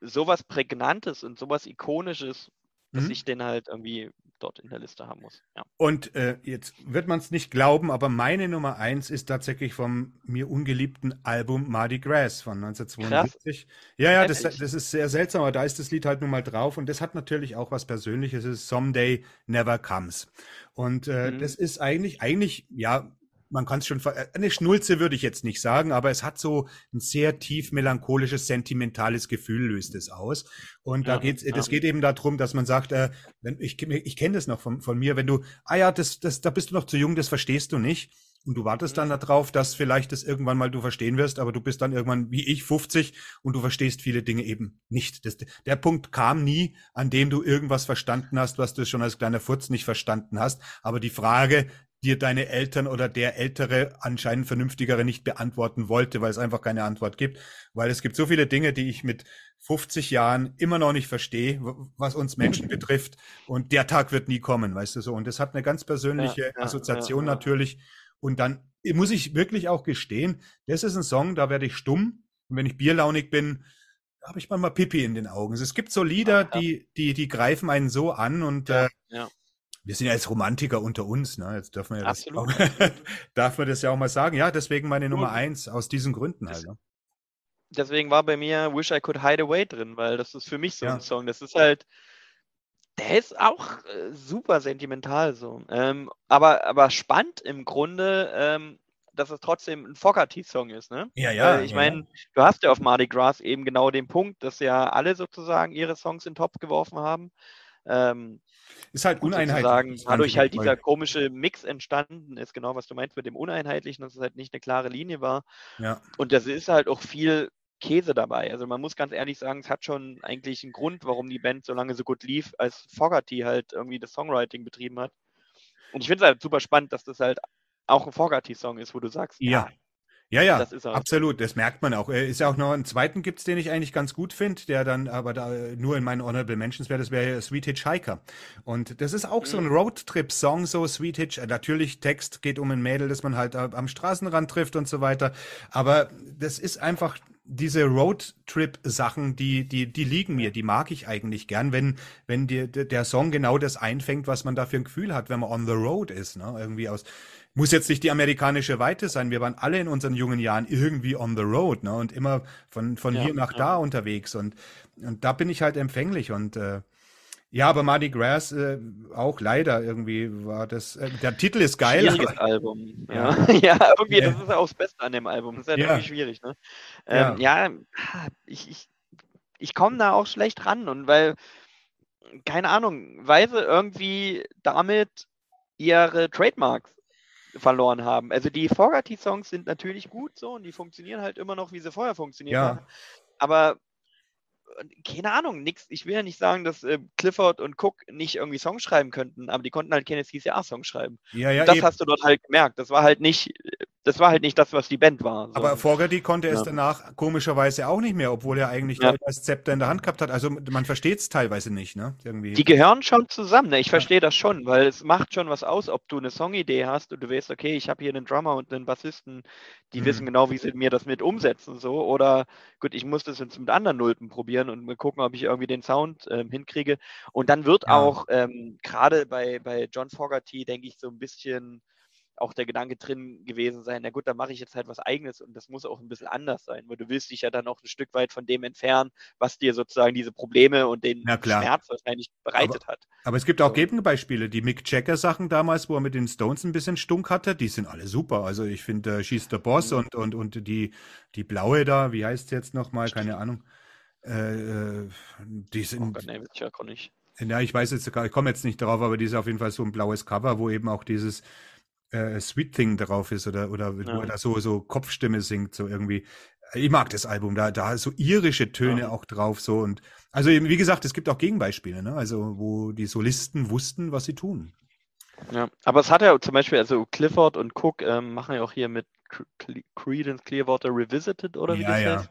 sowas Prägnantes und sowas Ikonisches, dass mhm. ich den halt irgendwie dort in der Liste haben muss. Ja. Und äh, jetzt wird man es nicht glauben, aber meine Nummer eins ist tatsächlich vom mir ungeliebten Album Mardi Gras von 1972. Krass. Ja, ja, das, das, ist sehr seltsam, aber da ist das Lied halt nun mal drauf und das hat natürlich auch was Persönliches. Es ist Someday Never Comes. Und äh, mhm. das ist eigentlich, eigentlich, ja, man kann es schon, äh, eine Schnulze würde ich jetzt nicht sagen, aber es hat so ein sehr tief melancholisches, sentimentales Gefühl löst es aus. Und ja, da geht's, ja. das geht eben darum, dass man sagt, äh, wenn, ich, ich kenne das noch von, von mir, wenn du, ah ja, das, das, da bist du noch zu jung, das verstehst du nicht. Und du wartest dann mhm. darauf, dass vielleicht das irgendwann mal du verstehen wirst, aber du bist dann irgendwann wie ich 50 und du verstehst viele Dinge eben nicht. Das, der Punkt kam nie, an dem du irgendwas verstanden hast, was du schon als kleiner Furz nicht verstanden hast. Aber die Frage, dir deine Eltern oder der Ältere anscheinend vernünftigere nicht beantworten wollte, weil es einfach keine Antwort gibt. Weil es gibt so viele Dinge, die ich mit 50 Jahren immer noch nicht verstehe, was uns Menschen betrifft. Und der Tag wird nie kommen, weißt du so. Und das hat eine ganz persönliche ja, ja, Assoziation ja, natürlich. Und dann muss ich wirklich auch gestehen, das ist ein Song, da werde ich stumm. Und wenn ich bierlaunig bin, habe ich manchmal Pipi in den Augen. Es gibt so Lieder, die, die, die greifen einen so an und äh, wir sind ja als Romantiker unter uns, ne? Jetzt dürfen wir ja das, Absolut. darf man das ja auch mal sagen. Ja, deswegen meine Nummer eins, aus diesen Gründen halt. Ne? Deswegen war bei mir Wish I Could Hide Away drin, weil das ist für mich so Ja. ein Song. Das ist halt, der ist auch äh, super sentimental so. Ähm, aber, aber spannend im Grunde, ähm, dass es trotzdem ein Fogerty-Song ist, ne? Ja, ja. Weil ich ja, meine, du hast ja auf Mardi Gras eben genau den Punkt, dass ja alle sozusagen ihre Songs in den Topf geworfen haben. Ähm, Ist halt uneinheitlich. dadurch halt dieser komische Mix entstanden ist, genau was du meinst mit dem Uneinheitlichen, dass es halt nicht eine klare Linie war. Ja. Und das ist halt auch viel Käse dabei. Also man muss ganz ehrlich sagen, es hat schon eigentlich einen Grund, warum die Band so lange so gut lief, als Fogerty halt irgendwie das Songwriting betrieben hat. Und ich finde es halt super spannend, dass das halt auch ein Fogerty-Song ist, wo du sagst, Ja. Ja, ja, Das ist er. absolut, das merkt man auch. Äh, Ist ja auch noch einen zweiten gibt's, den ich eigentlich ganz gut finde, der dann aber da äh, nur in meinen Honorable Mentions wäre, das wäre Sweet Hitchhiker. Und das ist auch so ein Roadtrip-Song, so Sweet Hitch. äh, Natürlich, Text geht um ein Mädel, das man halt am Straßenrand trifft und so weiter. Aber das ist einfach diese Roadtrip-Sachen, die, die, die liegen mir, die mag ich eigentlich gern, wenn, wenn dir der der Song genau das einfängt, was man da für ein Gefühl hat, wenn man on the road ist, ne? Irgendwie aus, muss jetzt nicht die amerikanische Weite sein. Wir waren alle in unseren jungen Jahren irgendwie on the road, ne? Und immer von, von Ja, hier nach ja. da unterwegs. Und, und da bin ich halt empfänglich. Und äh, ja, aber Mardi Gras äh, auch leider irgendwie war das. Äh, der Titel ist geil. Schwieriges Album. Ja, ja irgendwie, das ist ja auch das Beste an dem Album. Das ist Ja. irgendwie schwierig, ne? Ähm, ja. ich, ich, ich komme da auch schlecht ran und weil, keine Ahnung, weil sie irgendwie damit ihre Trademarks verloren haben. Also die Fogerty-Songs sind natürlich gut so und die funktionieren halt immer noch, wie sie vorher funktioniert Ja. haben. Aber keine Ahnung, nix. Ich will ja nicht sagen, dass äh, Clifford und Cook nicht irgendwie Songs schreiben könnten, aber die konnten halt keine CCR-Songs schreiben. ja, ja, das eben. hast du dort halt gemerkt. Das war halt nicht, das war halt nicht das, was die Band war. So. Aber Fogerty konnte es Ja. danach komischerweise auch nicht mehr, obwohl er eigentlich Ja. da das Zepter in der Hand gehabt hat. Also man versteht es teilweise nicht, ne? Irgendwie. die gehören schon zusammen. Ne? Ich verstehe das schon, weil es macht schon was aus, ob du eine Songidee hast und du weißt, okay, ich habe hier einen Drummer und einen Bassisten, die Mhm. wissen genau, wie sie mir das mit umsetzen. So. Oder gut, ich muss das jetzt mit anderen Nulpen probieren und mal gucken, ob ich irgendwie den Sound ähm, hinkriege. Und dann wird Ja. auch ähm, gerade bei, bei John Fogerty, denke ich, so ein bisschen auch der Gedanke drin gewesen sein, na gut, dann mache ich jetzt halt was eigenes und das muss auch ein bisschen anders sein, weil du willst dich ja dann auch ein Stück weit von dem entfernen, was dir sozusagen diese Probleme und den. Schmerz wahrscheinlich bereitet hat. Aber es gibt auch So. Gegenbeispiele. Die Mick Jagger Sachen damals, wo er mit den Stones ein bisschen stunk hatte, die sind alle super. Also ich finde äh, She's the Boss Mhm. und, und, und die, die blaue da, wie heißt sie jetzt nochmal? Keine Ahnung. Äh, äh, die Oh sind, weiß ich ja gar nicht. ja, ich weiß jetzt, ich komme jetzt nicht drauf, aber die ist auf jeden Fall so ein blaues Cover, wo eben auch dieses äh, Sweet Thing drauf ist oder, oder wo Ja. er da so, so Kopfstimme singt, so irgendwie. Ich mag das Album, da, da so irische Töne Ja. auch drauf, so und also eben, wie gesagt, es gibt auch Gegenbeispiele, ne? Also wo die Solisten wussten, was sie tun. Ja, aber es hat ja zum Beispiel, also Clifford und Cook ähm, machen ja auch hier mit Cre- Cle- Creedence Clearwater Revisited oder wie Ja, das heißt.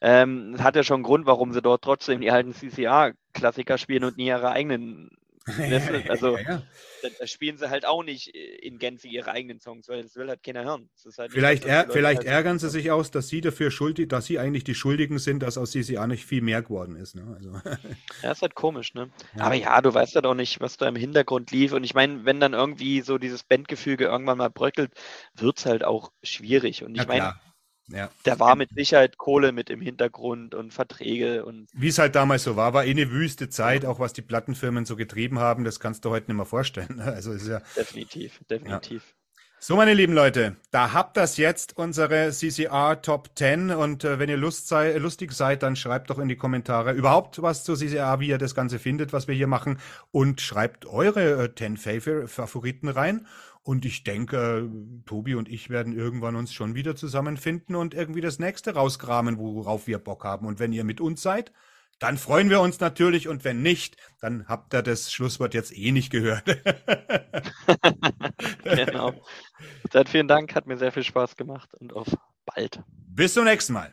Ähm, es hat ja schon einen Grund, warum sie dort trotzdem die alten CCR-Klassiker spielen und nie ihre eigenen. Also ja, ja. spielen sie halt auch nicht in Gänze ihre eigenen Songs, weil das will halt keiner hören. Halt nicht Vielleicht, die Leute vielleicht halt- ärgern sie sich aus, dass sie dafür schuldig, dass sie eigentlich die Schuldigen sind, dass aus CCA nicht viel mehr geworden ist. Ne? Also, Ja, ist halt komisch, ne? Ja. Aber ja, du weißt ja doch nicht, was da im Hintergrund lief. Und ich meine, wenn dann irgendwie so dieses Bandgefüge irgendwann mal bröckelt, wird's halt auch schwierig. Und ja, ich meine. Ja. da war mit Sicherheit Kohle mit im Hintergrund und Verträge und Wie es halt damals so war, war eh eine wüste Zeit, auch was die Plattenfirmen so getrieben haben, das kannst du heute nicht mehr vorstellen. ne? Also ist ja definitiv, definitiv. So, meine lieben Leute, da habt das jetzt unsere CCR Top 10 und äh, wenn ihr Lust sei, lustig seid, dann schreibt doch in die Kommentare überhaupt was zu CCR, wie ihr das Ganze findet, was wir hier machen und schreibt eure äh, 10 Favor Favoriten rein und ich denke, Tobi und ich werden irgendwann uns schon wieder zusammenfinden und irgendwie das nächste rauskramen, worauf wir Bock haben und wenn ihr mit uns seid, dann freuen wir uns natürlich und wenn nicht, dann habt ihr das Schlusswort jetzt eh nicht gehört. genau. Dann vielen Dank, hat mir sehr viel Spaß gemacht und auf bald. Bis zum nächsten Mal.